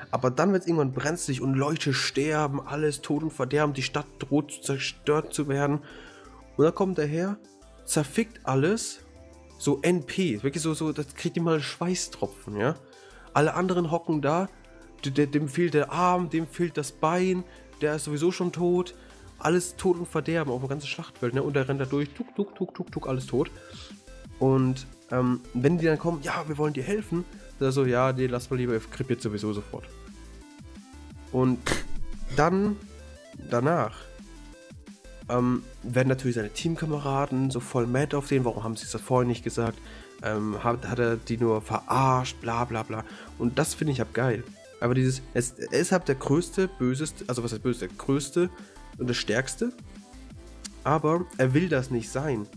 Aber dann wird es irgendwann brenzlig und Leute sterben, alles tot und verderben, die Stadt droht zerstört zu werden. Und dann kommt er her, zerfickt alles, so NP, wirklich so, so, das kriegt immer Schweißtropfen, ja. Alle anderen hocken da, dem fehlt der Arm, dem fehlt das Bein, der ist sowieso schon tot. Alles tot und verderben auf dem ganzen Schlachtfeld, ne? Und der rennt da durch, tuk, tuk, tuk, tuk, tuk, alles tot. Und ähm, wenn die dann kommen, ja, wir wollen dir helfen, dann so, ja, nee, lass mal lieber, ihr krepiert sowieso sofort. Und dann, danach, ähm, werden natürlich seine Teamkameraden so voll mad auf den, warum haben sie das vorher nicht gesagt? Ähm, hat, hat, er die nur verarscht, bla bla bla. Und das finde ich halt geil. Aber dieses, es, er ist halt der größte, böseste, also was heißt böse, der größte und der stärkste. Aber er will das nicht sein.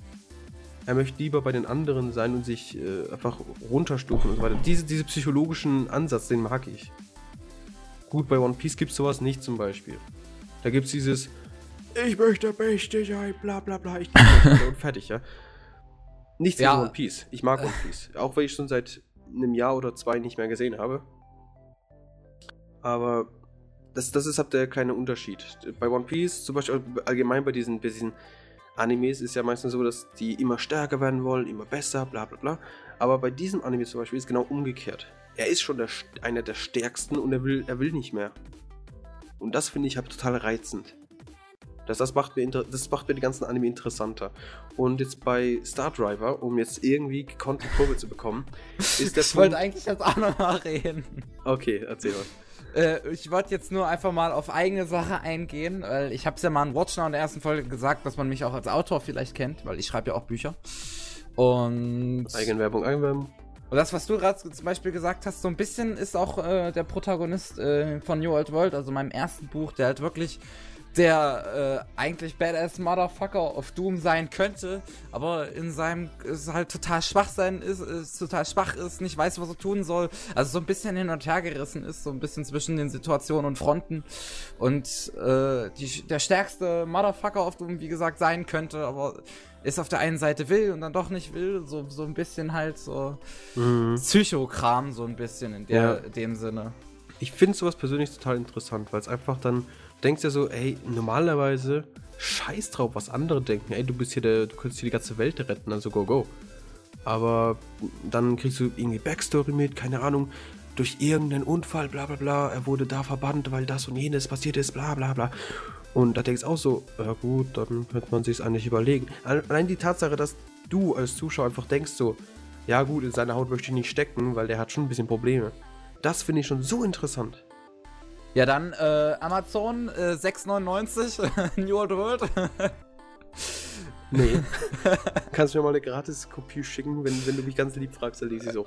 Er möchte lieber bei den anderen sein und sich äh, einfach runterstufen und so weiter. Diese, diese psychologischen Ansatz, den mag ich. Gut, bei One Piece gibt es sowas nicht zum Beispiel. Da gibt es dieses, ich möchte sein, bla bla bla, ich und fertig, ja. Nichts ja. gegen One Piece. Ich mag One Piece. Auch wenn ich schon seit einem Jahr oder zwei nicht mehr gesehen habe. Aber das, das ist halt der kleine Unterschied. Bei One Piece, zum Beispiel allgemein bei diesen, bei diesen Animes, ist ja meistens so, dass die immer stärker werden wollen, immer besser, bla bla bla. Aber bei diesem Anime zum Beispiel ist genau umgekehrt. Er ist schon der, einer der stärksten und er will, er will nicht mehr. Und das finde ich halt total reizend. Das, das, macht mir das macht mir die ganzen Anime interessanter. Und jetzt bei Star Driver, um jetzt irgendwie gekonnt die Kurve zu bekommen, ist der Ich wollte eigentlich jetzt auch nochmal reden. Okay, erzähl mal. Äh, ich wollte jetzt nur einfach mal auf eigene Sache eingehen, weil ich habe es ja mal in Watchnow in der ersten Folge gesagt, dass man mich auch als Autor vielleicht kennt, weil ich schreibe ja auch Bücher. Und. Eigenwerbung, Eigenwerbung. Und das, was du gerade zum Beispiel gesagt hast, so ein bisschen ist auch äh, der Protagonist äh, von New Old World, also meinem ersten Buch, der halt wirklich der äh, eigentlich Badass Motherfucker of Doom sein könnte, aber in seinem ist halt total schwach sein ist, ist, total schwach ist, nicht weiß, was er tun soll, also so ein bisschen hin und her gerissen ist, so ein bisschen zwischen den Situationen und Fronten und äh, die, der stärkste Motherfucker of Doom, wie gesagt, sein könnte, aber ist auf der einen Seite will und dann doch nicht will, so, so ein bisschen halt so mhm. Psychokram, so ein bisschen in der, ja. dem Sinne. Ich finde sowas persönlich total interessant, weil es einfach dann denkst ja so, ey, normalerweise scheiß drauf, was andere denken. Ey, du bist hier der, du kannst hier die ganze Welt retten, also go, go. Aber dann kriegst du irgendwie Backstory mit, keine Ahnung, durch irgendeinen Unfall, bla bla bla, er wurde da verbannt, weil das und jenes passiert ist, bla bla bla. Und da denkst du auch so, ja gut, dann könnte man sich eigentlich überlegen. Allein die Tatsache, dass du als Zuschauer einfach denkst so, ja gut, in seiner Haut möchte ich nicht stecken, weil der hat schon ein bisschen Probleme. Das finde ich schon so interessant. Ja, dann äh, Amazon äh, 6,99 New World World. nee. Kannst du mir mal eine gratis Kopie schicken, wenn, wenn du mich ganz lieb fragst, dann lese ich es auch.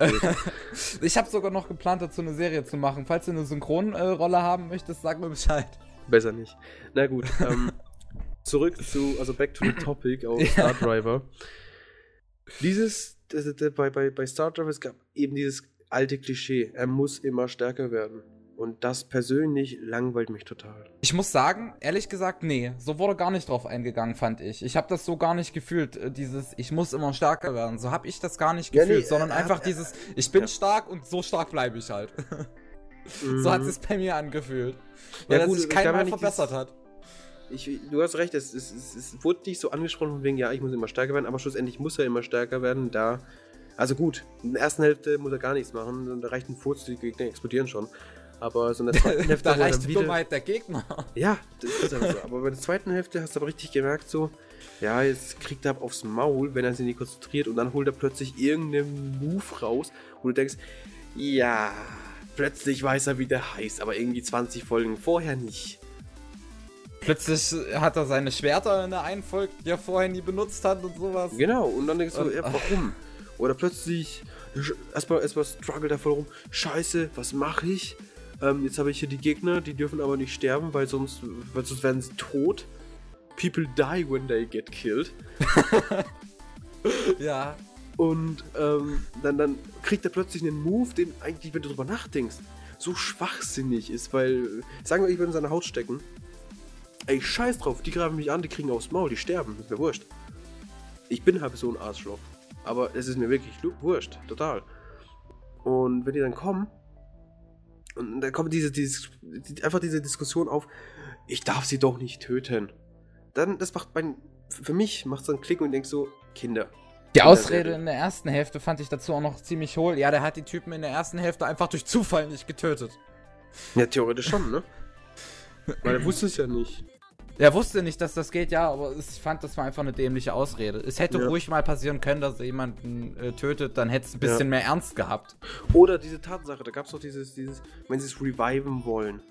ich habe sogar noch geplant, dazu eine Serie zu machen. Falls du eine Synchronrolle haben möchtest, sag mir Bescheid. Besser nicht. Na gut, ähm, zurück zu, also back to the topic auf. Star Driver. Dieses, bei, bei, bei Star Driver, es gab eben dieses alte Klischee, er muss immer stärker werden. Und das persönlich langweilt mich total. Ich muss sagen, ehrlich gesagt, nee, so wurde gar nicht drauf eingegangen, fand ich. Ich habe das so gar nicht gefühlt, äh, dieses ich muss immer stärker werden. So habe ich das gar nicht gefühlt, ja, nee, sondern äh, einfach äh, dieses ich bin ja. stark und so stark bleibe ich halt. mhm. So hat es bei mir angefühlt. Weil ja, gut, sich keiner verbessert hat. ich, du hast recht, es, es, es, es wurde nicht so angesprochen von wegen, ja, ich muss immer stärker werden, aber schlussendlich muss er immer stärker werden, da. Also gut, in der ersten Hälfte muss er gar nichts machen, da reicht ein Furz, die Gegner explodieren schon. Aber so in der zweiten Hälfte. da er reicht die Dummheit der Gegner. Ja, das ist aber so. Aber bei der zweiten Hälfte hast du aber richtig gemerkt, so, ja, jetzt kriegt er aufs Maul, wenn er sich nicht konzentriert und dann holt er plötzlich irgendeinen Move raus, wo du denkst, ja, plötzlich weiß er, wie der heißt, aber irgendwie 20 Folgen vorher nicht. Plötzlich hat er seine Schwerter in der einen Folge, die er vorher nie benutzt hat und sowas. Genau, und dann denkst du, ja, warum? Oder plötzlich, erstmal erstmal struggle da voll rum, scheiße, was mache ich? Ähm, jetzt habe ich hier die Gegner, die dürfen aber nicht sterben, weil sonst, weil sonst werden sie tot. People die when they get killed. Ja. Und ähm, dann, dann kriegt er plötzlich einen Move, den eigentlich, wenn du drüber nachdenkst, so schwachsinnig ist, weil, sagen wir, ich würde in seine Haut stecken. Ey, scheiß drauf, die greifen mich an, die kriegen aufs Maul, die sterben, ist mir wurscht. Ich bin halt so ein Arschloch. Aber es ist mir wirklich wurscht, total. Und wenn die dann kommen, und dann kommt diese, dieses, die, einfach diese Diskussion auf, ich darf sie doch nicht töten. Dann, das macht mein, für mich macht es einen Klick und ich denk so, Kinder, Die Ausrede in der ersten Hälfte fand ich dazu auch noch ziemlich hohl. Ja, der hat die Typen in der ersten Hälfte einfach durch Zufall nicht getötet. Ja, theoretisch schon, ne? Weil er wusste es ja nicht. Er wusste nicht, dass das geht, ja, aber ich fand, das war einfach eine dämliche Ausrede. Es hätte Ja. ruhig mal passieren können, dass er jemanden äh, tötet, dann hätte es ein bisschen mehr Ernst gehabt. Oder diese Tatsache, da gab es doch dieses, dieses, wenn sie es reviven wollen.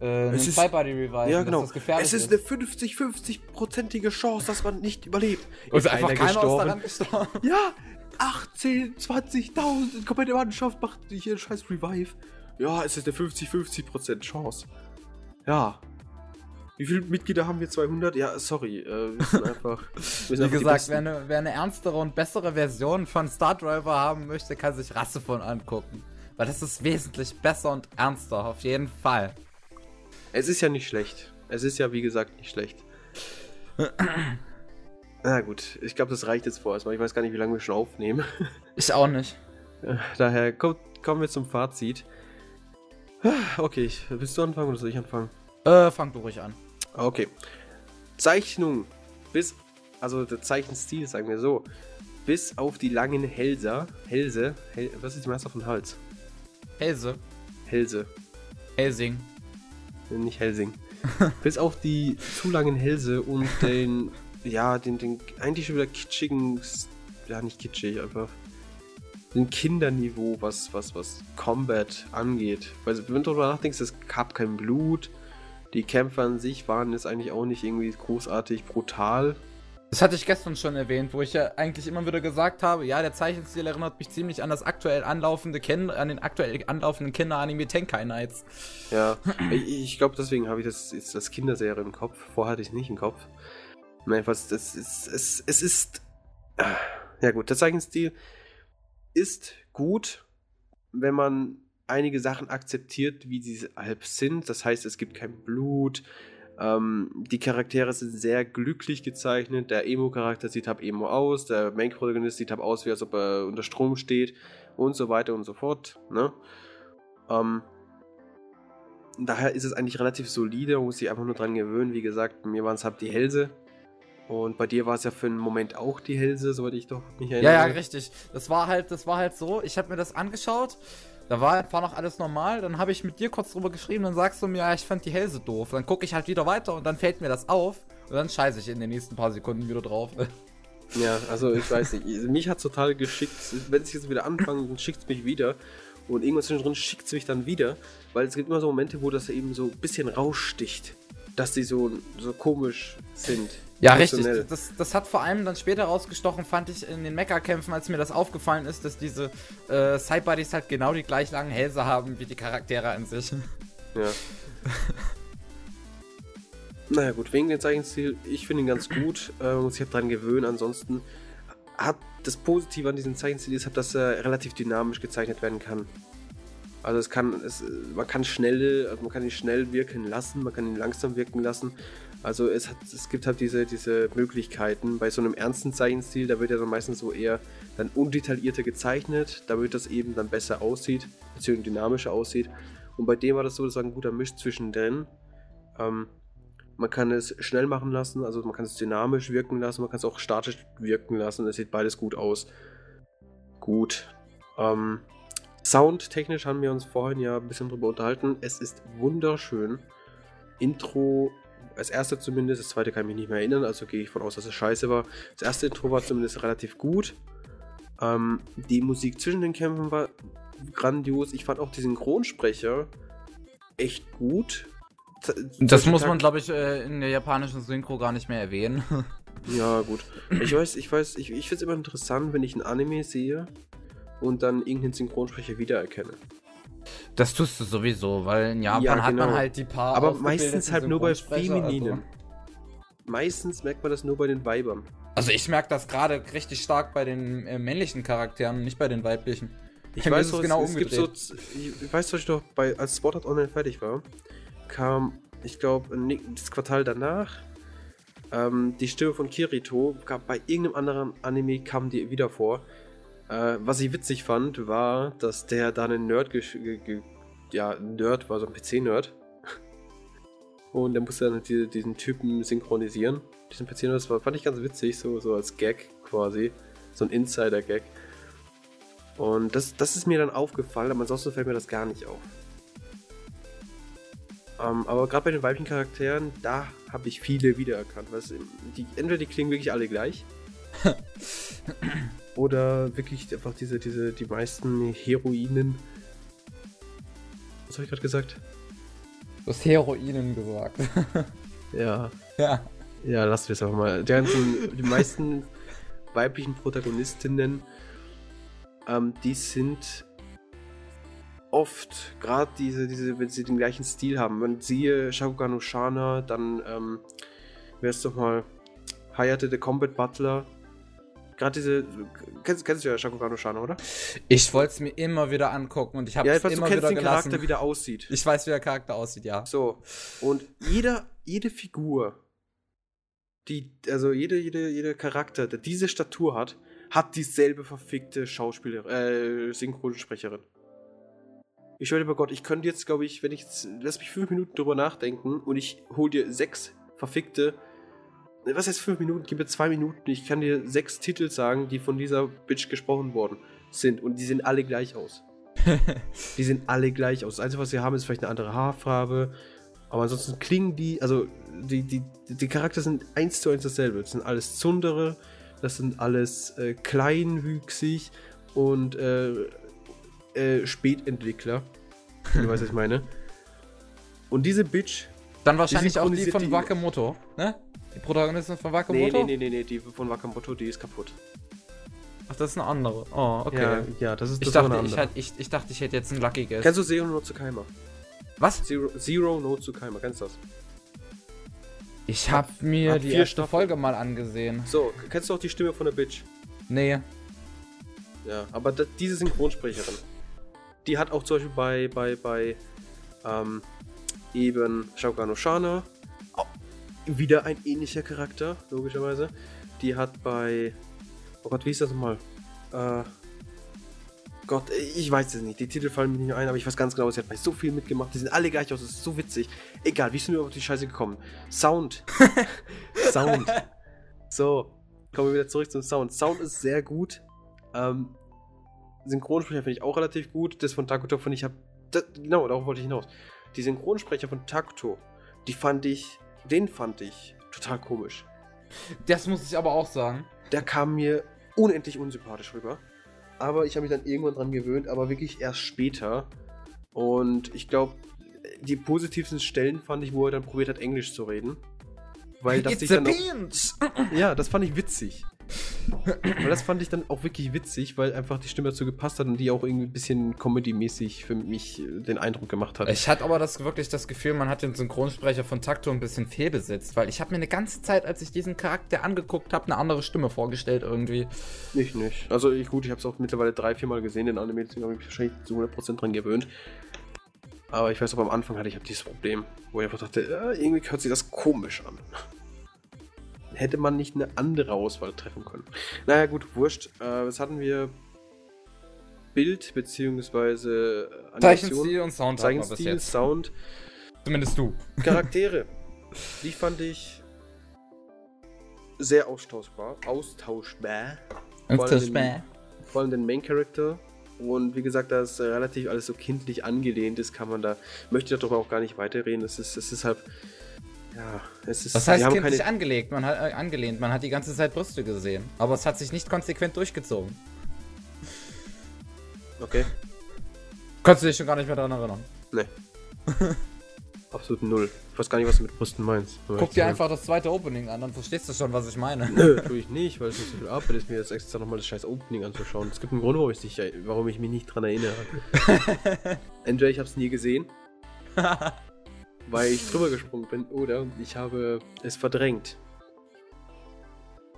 Äh, Es ein ist- Zwei-Body Revive, ja, genau. das gefährlich Es ist eine 50-50-prozentige Chance, dass man nicht überlebt. Und Ist einfach einer keiner ist gestorben. daran gestorben. Ja, 18, 20.000, komplette Mannschaft macht hier einen scheiß Revive. Ja, es ist eine 50-50% Chance. Ja. Wie viele Mitglieder haben wir? 200? Ja, sorry. Äh, wir sind einfach. Wir sind Wie einfach gesagt, wer eine, wer eine ernstere und bessere Version von Star Driver haben möchte, kann sich Rasse von angucken. Weil das ist wesentlich besser und ernster, auf jeden Fall. Es ist ja nicht schlecht. Es ist ja, wie gesagt, nicht schlecht. Na gut, ich glaube, das reicht jetzt vorerst mal. Ich weiß gar nicht, wie lange wir schon aufnehmen. Ich auch nicht. Äh, Daher kommt, kommen wir zum Fazit. Okay, ich- willst du anfangen oder soll ich anfangen? Äh, fang du ruhig an. Okay. Zeichnung. Bis, also der Zeichenstil, sagen wir so. Bis auf die langen Hälser. Hälse. Hel, was ist die Meister von Hals? Helse. Hälse. Helsing. Nicht Helsing. Bis auf die zu langen Hälse und den, ja, den, den eigentlich schon wieder kitschigen, ja, nicht kitschig, einfach den Kinderniveau, was, was, was Combat angeht. Weil, wenn du darüber nachdenkst, es gab kein Blut. Die Kämpfe an sich waren jetzt eigentlich auch nicht irgendwie großartig brutal. Das hatte ich gestern schon erwähnt, wo ich ja eigentlich immer wieder gesagt habe, ja, der Zeichenstil erinnert mich ziemlich an das aktuell anlaufende Kinder, an den aktuell anlaufenden Kinder-Anime Tenkai Nights. Ja, ich, glaube, deswegen habe ich das jetzt das Kinderserie im Kopf. Vorher hatte ich es nicht im Kopf. Nein, was das ist, es, es ist. ah, Ja gut, der Zeichenstil ist gut, wenn man einige Sachen akzeptiert, wie sie halb sind. Das heißt, es gibt kein Blut. Ähm, die Charaktere sind sehr glücklich gezeichnet. Der Emo-Charakter sieht halt Emo aus. Der Main-Protagonist sieht halt aus, wie als ob er unter Strom steht. Und so weiter und so fort. Ne? Ähm, daher ist es eigentlich relativ solide. Man muss sich einfach nur dran gewöhnen. Wie gesagt, mir waren es halt die Hälse. Und bei dir war es ja für einen Moment auch die Hälse, soweit ich doch mich erinnere. Ja, ja, richtig. Das war halt, das war halt so, ich habe mir das angeschaut, da war, war noch alles normal, dann habe ich mit dir kurz drüber geschrieben, dann sagst du mir, ja, ich fand die Hälse doof. Dann gucke ich halt wieder weiter und dann fällt mir das auf und dann scheiße ich in den nächsten paar Sekunden wieder drauf. Ja, also ich weiß nicht. Mich hat total geschickt. Wenn es jetzt wieder anfangen, dann schickt es mich wieder. Und irgendwann zwischendrin schickt es mich dann wieder. Weil es gibt immer so Momente, wo das eben so ein bisschen raussticht. Dass die so, so komisch sind. Ja, richtig. Das, das hat vor allem dann später rausgestochen, fand ich in den Mecha-Kämpfen, als mir das aufgefallen ist, dass diese äh, Sidebodies halt genau die gleich langen Hälse haben wie die Charaktere an sich. Ja. naja gut, wegen dem Zeichenstil, ich finde ihn ganz gut. Äh, man muss sich halt dran gewöhnen. Ansonsten hat das Positive an diesem Zeichenstil ist, halt, dass er relativ dynamisch gezeichnet werden kann. Also es kann, es, man kann schnell, also man kann ihn schnell wirken lassen, man kann ihn langsam wirken lassen. Also es, hat, es gibt halt diese, diese Möglichkeiten. Bei so einem ernsten Zeichenstil, da wird ja dann meistens so eher dann undetaillierter gezeichnet, damit das eben dann besser aussieht, beziehungsweise dynamischer aussieht. Und bei dem war das so, das war ein guter Misch zwischendrin. Ähm, Man kann es schnell machen lassen, also man kann es dynamisch wirken lassen, man kann es auch statisch wirken lassen. Es sieht beides gut aus. Gut. Ähm, Soundtechnisch haben wir uns vorhin ja ein bisschen drüber unterhalten. Es ist wunderschön. Intro, als erste zumindest, das zweite kann ich mich nicht mehr erinnern, also gehe ich von aus, dass es scheiße war. Das erste Intro war zumindest relativ gut. Ähm, die Musik zwischen den Kämpfen war grandios. Ich fand auch die Synchronsprecher echt gut. Das muss man, glaube ich, äh, in der japanischen Synchro gar nicht mehr erwähnen. Ja, gut. Ich weiß, ich weiß, ich, ich finde es immer interessant, wenn ich ein Anime sehe und dann irgendeinen Synchronsprecher wiedererkenne. Das tust du sowieso, weil in Japan ja, genau. hat man genau. halt die paar. Aber meistens halt nur bei Femininen. Also. Meistens merkt man das nur bei den Weibern. Also ich merke das gerade richtig stark bei den äh, männlichen Charakteren, nicht bei den weiblichen. Ich weiß, es, genau es gibt so, ich weiß, was ich doch bei, als Sport Online fertig war, kam, ich glaube, das Quartal danach, ähm, die Stimme von Kirito, gab bei irgendeinem anderen Anime kam die wieder vor. Äh, was ich witzig fand, war, dass der da einen Nerd, ja, Nerd war, so ein PC-Nerd. Und der musste dann diese, diesen Typen synchronisieren. Diesen PC-Nerd, das war, fand ich ganz witzig, so, so als Gag quasi. So ein Insider-Gag. Und das, das ist mir dann aufgefallen, aber ansonsten fällt mir das gar nicht auf. Ähm, aber gerade bei den weiblichen Charakteren, da habe ich viele wiedererkannt. Was, die, entweder die klingen wirklich alle gleich. oder wirklich einfach diese, diese, die meisten Heroinen. Was habe ich gerade gesagt? Du hast Heroinen gesagt. ja. Ja. Ja, lassen wir es einfach mal. Die, ganzen, die meisten weiblichen Protagonistinnen, ähm, die sind oft, gerade diese, diese, wenn sie den gleichen Stil haben. Wenn siehe Shakugan Oshana, dann, ähm, wer ist doch mal, Hayate the Combat Butler, Gerade diese. Kennst, kennst du ja Shakugan Oshana, oder? Ich wollte es mir immer wieder angucken und ich habe ja, es immer du kennst wieder den gelassen. Charakter, wie der aussieht. Ich weiß, wie der Charakter aussieht, ja. So. Und jeder, jede Figur, die, also jede, jede, jeder Charakter, der diese Statur hat, hat dieselbe verfickte Schauspielerin, äh, Synchronsprecherin. Ich schwöre bei Gott, ich könnte jetzt, glaube ich, wenn ich jetzt, lass mich fünf Minuten drüber nachdenken und ich hole dir sechs verfickte was heißt fünf Minuten? Gib mir zwei Minuten. Ich kann dir sechs Titel sagen, die von dieser Bitch gesprochen worden sind. Und die sehen alle gleich aus. die sehen alle gleich aus. Das Einzige, was sie haben, ist vielleicht eine andere Haarfarbe. Aber ansonsten klingen die, also die, die, die Charakter sind eins zu eins dasselbe. Das sind alles Zundere, das sind alles äh, kleinwüchsig und äh, äh, Spätentwickler. du weißt, was ich meine. Und diese Bitch. Dann wahrscheinlich auch die von Wakamoto, ne? Die Protagonistin von Wakamoto? Nee, nee, nee, nee, die von Wakamoto, die ist kaputt. Ach, das ist eine andere. Oh, okay. Ja, ja das ist das ich dachte, eine ich, hatte, ich, ich, dachte, ich hätte jetzt einen Lucky Guess. Kennst du Zero no Tsukaima? Was? Zero, Zero no Tsukaima, kennst du das? Ich habe mir Hat die erste Staffeln. Folge mal angesehen. So, kennst du auch die Stimme von der Bitch? Nee. Ja, aber da, diese Synchronsprecherin, die hat auch zum Beispiel bei, bei, bei, ähm, eben Shaogan Oshana wieder ein ähnlicher Charakter, logischerweise. Die hat bei. Oh Gott, wie ist das nochmal? Äh. Gott, ich weiß es nicht. Die Titel fallen mir nicht ein, aber ich weiß ganz genau, sie hat bei so viel mitgemacht. Die sind alle gleich aus. Das ist so witzig. Egal, wie sind wir auf die Scheiße gekommen? Sound. Sound. So, kommen wir wieder zurück zum Sound. Sound ist sehr gut. Ähm, Synchronsprecher finde ich auch relativ gut. Das von Takuto finde ich hab. Das, genau, darauf wollte ich hinaus. Die Synchronsprecher von Takuto, die fand ich den fand ich total komisch. Das muss ich aber auch sagen. Der kam mir unendlich unsympathisch rüber. Aber ich habe mich dann irgendwann dran gewöhnt, aber wirklich erst später. Und ich glaube, die positivsten Stellen fand ich, wo er dann probiert hat, Englisch zu reden. Weil das sich dann auch, Ja, das fand ich witzig. Weil das fand ich dann auch wirklich witzig, weil einfach die Stimme dazu gepasst hat und die auch irgendwie ein bisschen comedy-mäßig für mich äh, den Eindruck gemacht hat. Ich hatte aber das wirklich das Gefühl, man hat den Synchronsprecher von Takto ein bisschen fehlbesetzt, weil ich habe mir eine ganze Zeit, als ich diesen Charakter angeguckt habe, eine andere Stimme vorgestellt irgendwie. Ich nicht. Also ich, gut, ich habe es auch mittlerweile drei, vier Mal gesehen, den Anime, deswegen habe ich mich wahrscheinlich zu 100% dran gewöhnt. Aber ich weiß auch, am Anfang hatte ich halt dieses Problem, wo ich einfach dachte, äh, irgendwie hört sich das komisch an hätte man nicht eine andere Auswahl treffen können. Naja, gut, wurscht. Äh, was hatten wir? Bild beziehungsweise Zeichenstil und Sound. Zeichenstil, Sound. Zumindest du. Charaktere. Die fand ich sehr austauschbar. Austauschbar. Vor allem, den, vor allem den Main Character. Und wie gesagt, da es relativ alles so kindlich angelehnt ist, kann man da, möchte ich darüber auch gar nicht weiterreden. Es ist, es ist halt, ja, es ist. Was heißt kindlich keine... angelegt? Man hat, äh, angelehnt? Man hat die ganze Zeit Brüste gesehen. Aber es hat sich nicht konsequent durchgezogen. Okay. Kannst du dich schon gar nicht mehr daran erinnern? Nee. Absolut null. Ich weiß gar nicht, was du mit Brüsten meinst. Guck dir einfach das zweite Opening an, dann verstehst du schon, was ich meine. Nö, tue ich nicht, weil es nicht so viel Arbeit ist, mir jetzt extra nochmal das scheiß Opening anzuschauen. Es gibt einen Grund, warum ich, nicht, warum ich mich nicht dran erinnere. Entweder ich habe es nie gesehen, weil ich drüber gesprungen bin, oder ich habe es verdrängt.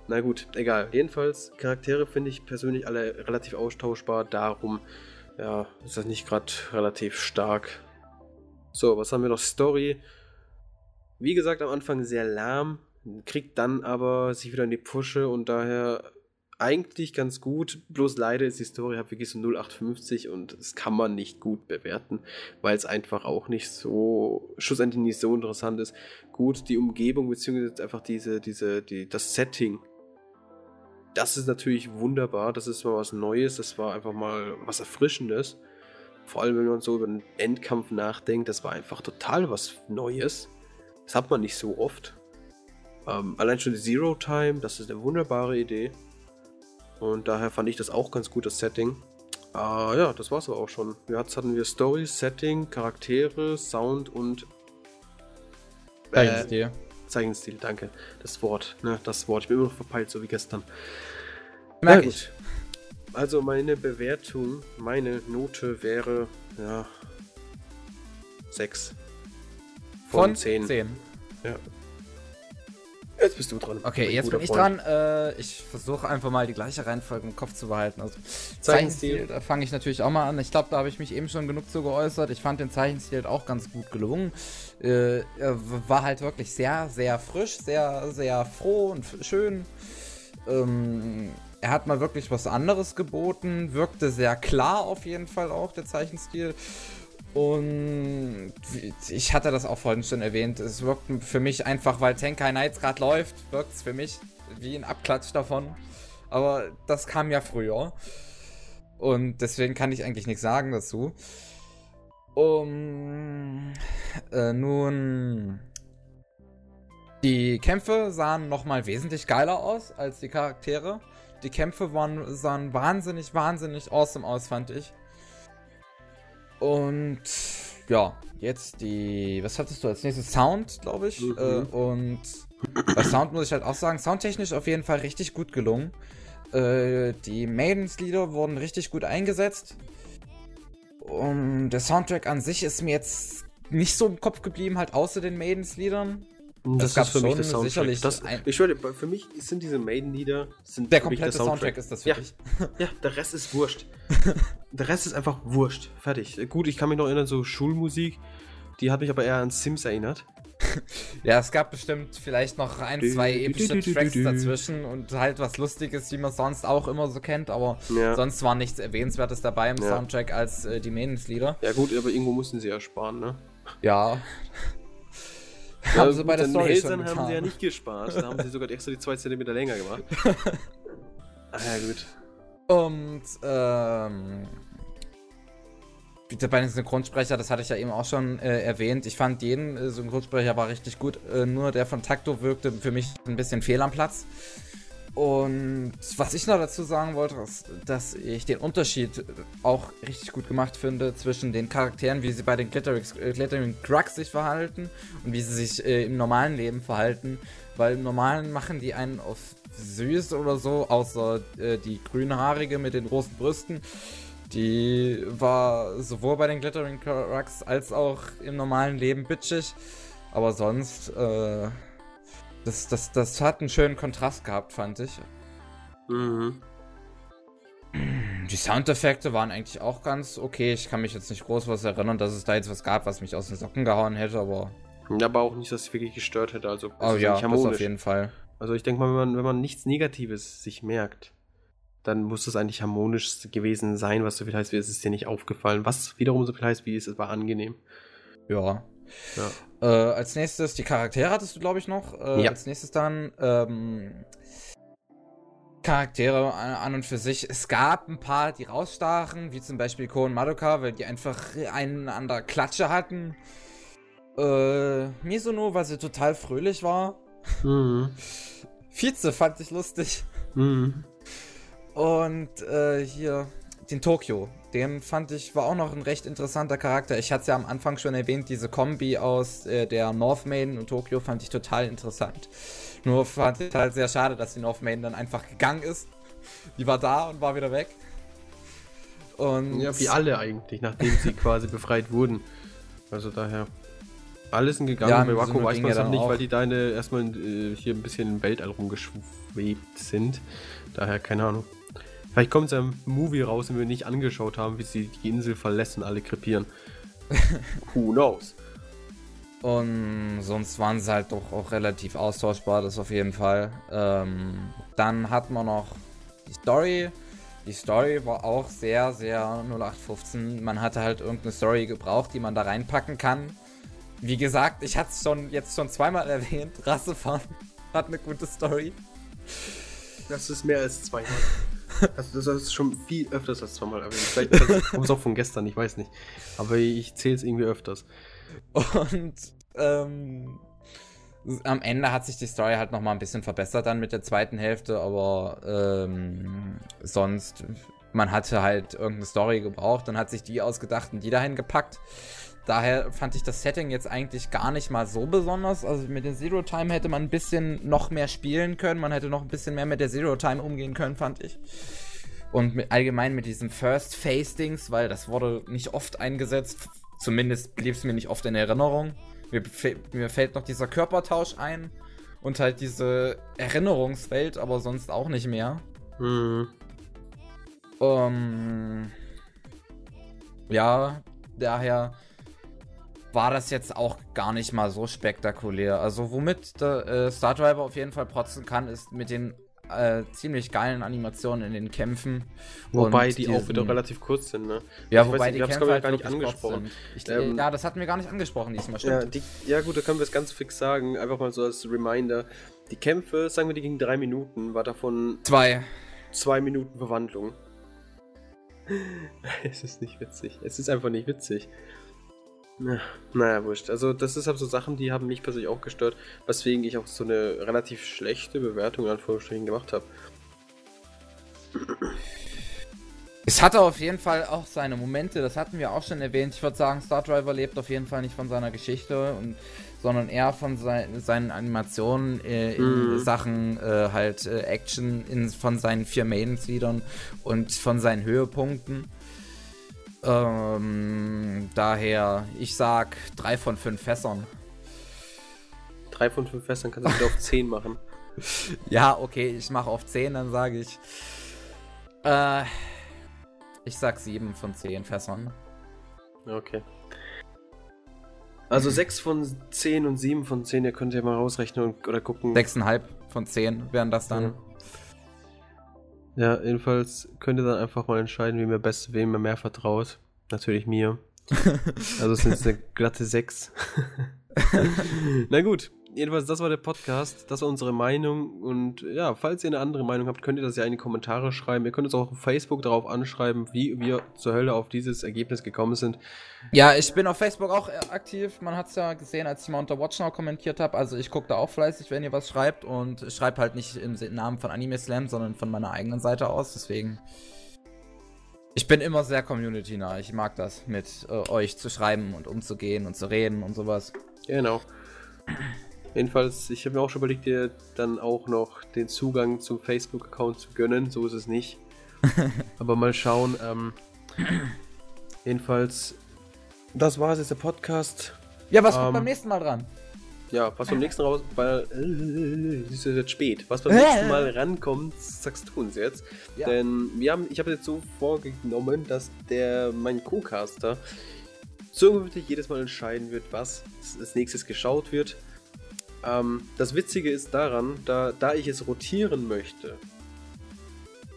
Na gut, egal. Jedenfalls, Charaktere finde ich persönlich alle relativ austauschbar. Darum, ja, ist das nicht gerade relativ stark. So, was haben wir noch? Story. Wie gesagt, am Anfang sehr lahm, kriegt dann aber sich wieder in die Pusche und daher eigentlich ganz gut. Bloß leider ist die Story halt wirklich so 0850 und das kann man nicht gut bewerten, weil es einfach auch nicht so, schlussendlich nicht so interessant ist. Gut, die Umgebung beziehungsweise einfach diese, diese, die, das Setting. Das ist natürlich wunderbar, das ist mal was Neues, das war einfach mal was Erfrischendes. Vor allem, wenn man so über den Endkampf nachdenkt, das war einfach total was Neues. Das hat man nicht so oft. Ähm, allein schon die Zero Time, das ist eine wunderbare Idee. Und daher fand ich das auch ganz gut, das Setting. Äh, ja, das war's aber auch schon. Jetzt hatten wir Story, Setting, Charaktere, Sound und äh, Zeichenstil. Zeichenstil, danke. Das Wort, ne, das Wort. Ich bin immer noch verpeilt, so wie gestern. Merk ich. Also meine Bewertung, meine Note wäre, ja, 6. Von, 10. 10. Ja. Jetzt bist du dran. Okay, jetzt bin ich Freund. dran. Äh, ich versuche einfach mal die gleiche Reihenfolge im Kopf zu behalten. Also Zeichenstil, da fange ich natürlich auch mal an. Ich glaube, da habe ich mich eben schon genug zu geäußert. Ich fand den Zeichenstil auch ganz gut gelungen. Äh, war halt wirklich sehr, sehr frisch, sehr, sehr froh und schön. Ähm, er hat mal wirklich was anderes geboten, wirkte sehr klar auf jeden Fall auch, der Zeichenstil. Und ich hatte das auch vorhin schon erwähnt, es wirkt für mich einfach, weil Tenkai Knights gerade läuft, wirkt es für mich wie ein Abklatsch davon. Aber das kam ja früher. Und deswegen kann ich eigentlich nichts sagen dazu. Um, äh, nun, die Kämpfe sahen nochmal wesentlich geiler aus als die Charaktere. Die Kämpfe waren, sahen wahnsinnig, wahnsinnig awesome aus, fand ich. Und ja, jetzt die. Was hattest du als nächstes? Sound, glaube ich. Mhm. Äh, und bei Sound muss ich halt auch sagen, soundtechnisch auf jeden Fall richtig gut gelungen. Äh, die Maidens-Lieder wurden richtig gut eingesetzt. Und der Soundtrack an sich ist mir jetzt nicht so im Kopf geblieben, halt außer den Maidens-Liedern. Das, das ist für mich das Soundtrack. Sicherlich das, ich schwöre, für mich sind diese Maiden-Lieder. Der komplette der Soundtrack. Soundtrack. ist das wirklich. Ja, ja, der Rest ist wurscht. der Rest ist einfach wurscht. Fertig. Gut, ich kann mich noch erinnern, so Schulmusik, die hat mich aber eher an Sims erinnert. ja, es gab bestimmt vielleicht noch ein, zwei epische Tracks dazwischen und halt was Lustiges, wie man sonst auch immer so kennt, aber ja. sonst war nichts Erwähnenswertes dabei im ja. Soundtrack als äh, die Maidens-Lieder. Ja, gut, aber irgendwo mussten sie ja sparen, ne? Ja. Haben sie bei der Story Hälsern haben sie ja nicht gespart. Da haben sie sogar extra die 2 cm länger gemacht. ah ja, gut. Und, ähm. Bei den Synchronsprecher, das hatte ich ja eben auch schon äh, erwähnt. Ich fand jeden äh, Synchronsprecher war richtig gut. Äh, nur der von Takto wirkte für mich ein bisschen fehl am Platz. Und was ich noch dazu sagen wollte, ist, dass ich den Unterschied auch richtig gut gemacht finde zwischen den Charakteren, wie sie bei den Glittering, äh, Glittering Drugs sich verhalten und wie sie sich äh, im normalen Leben verhalten. Weil im normalen machen die einen auf süß oder so, außer äh, die grünhaarige mit den großen Brüsten. Die war sowohl bei den Glittering Drugs als auch im normalen Leben bitchig. Aber sonst, äh, das, das, das hat einen schönen Kontrast gehabt, fand ich. Mhm. Die Soundeffekte waren eigentlich auch ganz okay. Ich kann mich jetzt nicht groß was erinnern, dass es da jetzt was gab, was mich aus den Socken gehauen hätte, aber. Ja, aber auch nicht, dass es wirklich gestört hätte. Also, oh ja, das auf jeden Fall. Also ich denke mal, wenn man, wenn man nichts Negatives sich merkt, dann muss das eigentlich harmonisch gewesen sein, was so viel heißt, wie es ist dir nicht aufgefallen. Was wiederum so viel heißt, wie es war angenehm. Ja. Ja. Äh, als nächstes, die Charaktere hattest du, glaube ich, noch. Äh, ja. Als nächstes dann ähm, Charaktere an und für sich. Es gab ein paar, die rausstachen, wie zum Beispiel Ko und Madoka, weil die einfach einen an der Klatsche hatten. Äh, Misono, weil sie total fröhlich war. Mhm. Vize fand ich lustig. Mhm. Und äh, hier den Tokio. Den fand ich, war auch noch ein recht interessanter Charakter. Ich hatte es ja am Anfang schon erwähnt, diese Kombi aus äh, der North Main und Tokio fand ich total interessant. Nur fand ich halt sehr schade, dass die North Main dann einfach gegangen ist. Die war da und war wieder weg. Und ja, wie alle eigentlich, nachdem sie quasi befreit wurden. Also daher. Alle sind gegangen, ja, bei Wako weiß man es noch nicht, auch. weil die deine erstmal äh, hier ein bisschen im Weltall rumgeschwebt sind. Daher, keine Ahnung. Vielleicht kommt es ja im Movie raus, wenn wir nicht angeschaut haben, wie sie die Insel verlassen, alle krepieren. Who knows? Und sonst waren sie halt doch auch relativ austauschbar, das auf jeden Fall. Ähm, dann hat man noch die Story. Die Story war auch sehr, sehr 0815. Man hatte halt irgendeine Story gebraucht, die man da reinpacken kann. Wie gesagt, ich hatte es schon jetzt schon zweimal erwähnt. Rassefahren hat eine gute Story. Das ist mehr als zweimal. Also das ist schon viel öfters als zweimal erwähnt. Vielleicht kommt es auch von gestern, ich weiß nicht. Aber ich zähle es irgendwie öfters. Und ähm, am Ende hat sich die Story halt nochmal ein bisschen verbessert dann mit der zweiten Hälfte, aber ähm, sonst, man hatte halt irgendeine Story gebraucht, dann hat sich die ausgedacht und die dahin gepackt. Daher fand ich das Setting jetzt eigentlich gar nicht mal so besonders. Also mit den Zero Time hätte man ein bisschen noch mehr spielen können. Man hätte noch ein bisschen mehr mit der Zero Time umgehen können, fand ich. Und mit, allgemein mit diesem First Face Dings, weil das wurde nicht oft eingesetzt. Zumindest blieb es mir nicht oft in Erinnerung. Mir, mir fällt noch dieser Körpertausch ein und halt diese Erinnerungswelt, aber sonst auch nicht mehr. Mhm. Um, ähm, ja, daher war das jetzt auch gar nicht mal so spektakulär. Also womit der äh, Star Driver auf jeden Fall protzen kann, ist mit den äh, ziemlich geilen Animationen in den Kämpfen. Wobei die diesen, auch wieder relativ kurz sind, ne? Ja, ich wobei nicht, die Kämpfe halt gar nicht angesprochen. Ich, ähm, ja, das hatten wir gar nicht angesprochen diesmal, stimmt. Ja, die, ja gut, da können wir es ganz fix sagen. Einfach mal so als Reminder. Die Kämpfe, sagen wir, die gingen drei Minuten, war davon... Zwei. Zwei Minuten Verwandlung. es ist nicht witzig. Es ist einfach nicht witzig. Na, naja, wurscht. Also, das ist halt so Sachen, die haben mich persönlich auch gestört, weswegen ich auch so eine relativ schlechte Bewertung in Anführungsstrichen gemacht habe. Es hatte auf jeden Fall auch seine Momente, das hatten wir auch schon erwähnt. Ich würde sagen, Star Driver lebt auf jeden Fall nicht von seiner Geschichte, und, sondern eher von sein, seinen Animationen äh, in mhm. Sachen äh, halt äh, Action, in, von seinen vier Main-Liedern und von seinen Höhepunkten. Ähm, daher, ich sag drei von fünf Fässern. Drei von fünf Fässern kannst du wieder auf zehn machen. Ja, okay, ich mache auf zehn, dann sage ich. Äh, ich sag sieben von zehn Fässern. Okay. Also sechs von zehn und sieben von zehn, ihr könnt ja mal rausrechnen oder gucken. Sechseinhalb von zehn wären das dann. Mhm. Ja, jedenfalls könnt ihr dann einfach mal entscheiden, wem ihr best, wem ihr mehr vertraut. Natürlich mir. also sind es eine glatte 6. Na gut, jedenfalls, das war der Podcast. Das war unsere Meinung. Und ja, falls ihr eine andere Meinung habt, könnt ihr das ja in die Kommentare schreiben. Ihr könnt uns auch auf Facebook darauf anschreiben, wie wir zur Hölle auf dieses Ergebnis gekommen sind. Ja, ich bin auf Facebook auch aktiv. Man hat es ja gesehen, als ich mal unter Watch Now kommentiert habe. Also ich gucke da auch fleißig, wenn ihr was schreibt. Und schreibe halt nicht im Namen von Anime Slam, sondern von meiner eigenen Seite aus. Deswegen. Ich bin immer sehr community-nah. Ich mag das, mit äh, euch zu schreiben und umzugehen und zu reden und sowas. Genau. Jedenfalls, ich habe mir auch schon überlegt, dir dann auch noch den Zugang zum Facebook-Account zu gönnen. So ist es nicht. Aber mal schauen. Ähm, jedenfalls, das war es jetzt der Podcast. Ja, was ähm, kommt beim nächsten Mal dran? Ja, was beim nächsten raus, weil äh, ist jetzt spät. Was beim nächsten Mal rankommt, sagst du uns jetzt. Ja. Denn wir haben, ich habe jetzt so vorgenommen, dass der mein Co-Caster so jedes Mal entscheiden wird, was als nächstes geschaut wird. Ähm, das Witzige ist daran, da, da ich es rotieren möchte,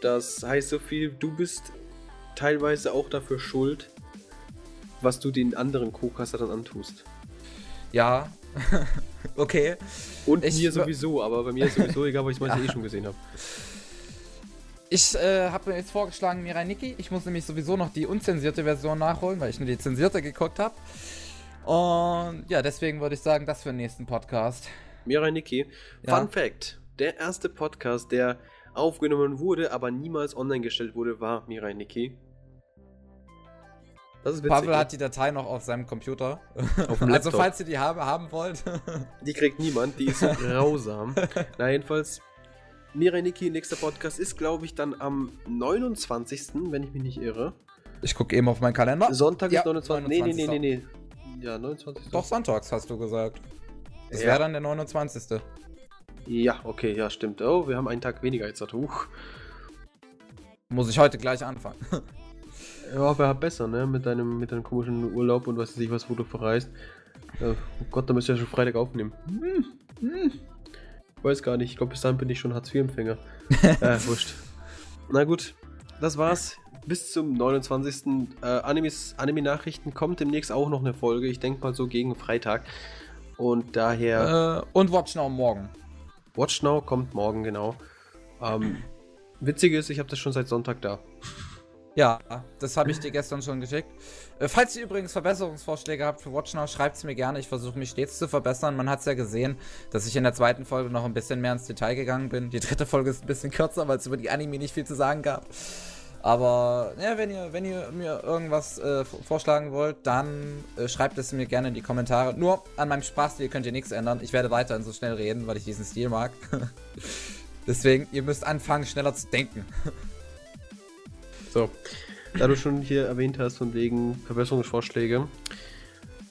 das heißt so viel, du bist teilweise auch dafür schuld, was du den anderen Co-Caster dann antust. Ja. okay. Und Ich- mir sowieso, aber bei mir ist sowieso egal, weil ich es meistens eh schon gesehen habe. Ich äh, habe mir jetzt vorgeschlagen, Mirai Nikki. Ich muss nämlich sowieso noch die unzensierte Version nachholen, weil ich nur die zensierte geguckt habe. Und ja, deswegen würde ich sagen, das für den nächsten Podcast. Mirai Niki. Ja. Fun Fact: Der erste Podcast, der aufgenommen wurde, aber niemals online gestellt wurde, war Mirai Niki. Das ist witzig. Pavel hat die Datei noch auf seinem Computer. Auf dem also falls ihr die haben, haben wollt. Die kriegt niemand, die ist grausam. Na, jedenfalls, Mirai Niki, nächster Podcast ist, glaube ich, dann am 29., wenn ich mich nicht irre. ich gucke eben auf meinen Kalender. Sonntag Ja, ist 29. Nee, nee, nee, nee, nee. Ja, 29. Doch, sonntags hast du gesagt. Das Ja. wäre dann der 29. Ja, okay, ja, stimmt. Oh, wir haben einen Tag weniger jetzt. Huch. Muss ich heute gleich anfangen. Ja, wäre besser, ne? Mit deinem, mit deinem komischen Urlaub und was weiß ich was, wo du verreist. Ja, oh Gott, da müsst ihr ja schon Freitag aufnehmen. Hm, hm. Weiß gar nicht. Ich glaube, bis dahin bin ich schon Hartz-IV-Empfänger. äh, wurscht. Na gut, das war's. Bis zum 29. Äh, Anime-Nachrichten kommt demnächst auch noch eine Folge. Ich denke mal so gegen Freitag. Und daher, äh, und Watch Now morgen. Watch Now kommt morgen, genau. Ähm, witzig ist, ich habe das schon seit Sonntag da. Ja, das habe ich dir gestern schon geschickt. Äh, falls ihr übrigens Verbesserungsvorschläge habt für Watch Now, schreibt es mir gerne. Ich versuche mich stets zu verbessern. Man hat es ja gesehen, dass ich in der zweiten Folge noch ein bisschen mehr ins Detail gegangen bin. Die dritte Folge ist ein bisschen kürzer, weil es über die Anime nicht viel zu sagen gab. Aber ja, wenn ihr, wenn ihr mir irgendwas äh, vorschlagen wollt, dann äh, schreibt es mir gerne in die Kommentare. Nur an meinem Sprachstil könnt ihr nichts ändern. Ich werde weiterhin so schnell reden, weil ich diesen Stil mag. Deswegen, ihr müsst anfangen, schneller zu denken. So, da du schon hier erwähnt hast, von wegen Verbesserungsvorschläge,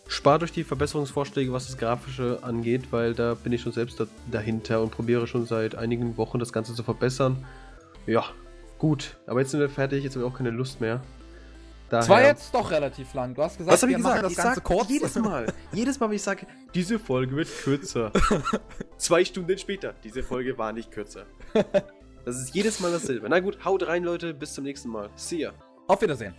spart euch die Verbesserungsvorschläge, was das Grafische angeht, weil da bin ich schon selbst da, dahinter und probiere schon seit einigen Wochen das Ganze zu verbessern. Ja, gut, aber jetzt sind wir fertig, jetzt habe ich auch keine Lust mehr. Das war jetzt doch relativ lang. Du hast gesagt, was habe ich wir machen gesagt? das Ich Ganze sag kurz. jedes Mal, jedes Mal, wenn ich sage, diese Folge wird kürzer. Zwei Stunden später, diese Folge war nicht kürzer. Das ist jedes Mal dasselbe. Na gut, haut rein, Leute, bis zum nächsten Mal. See ya. Auf Wiedersehen.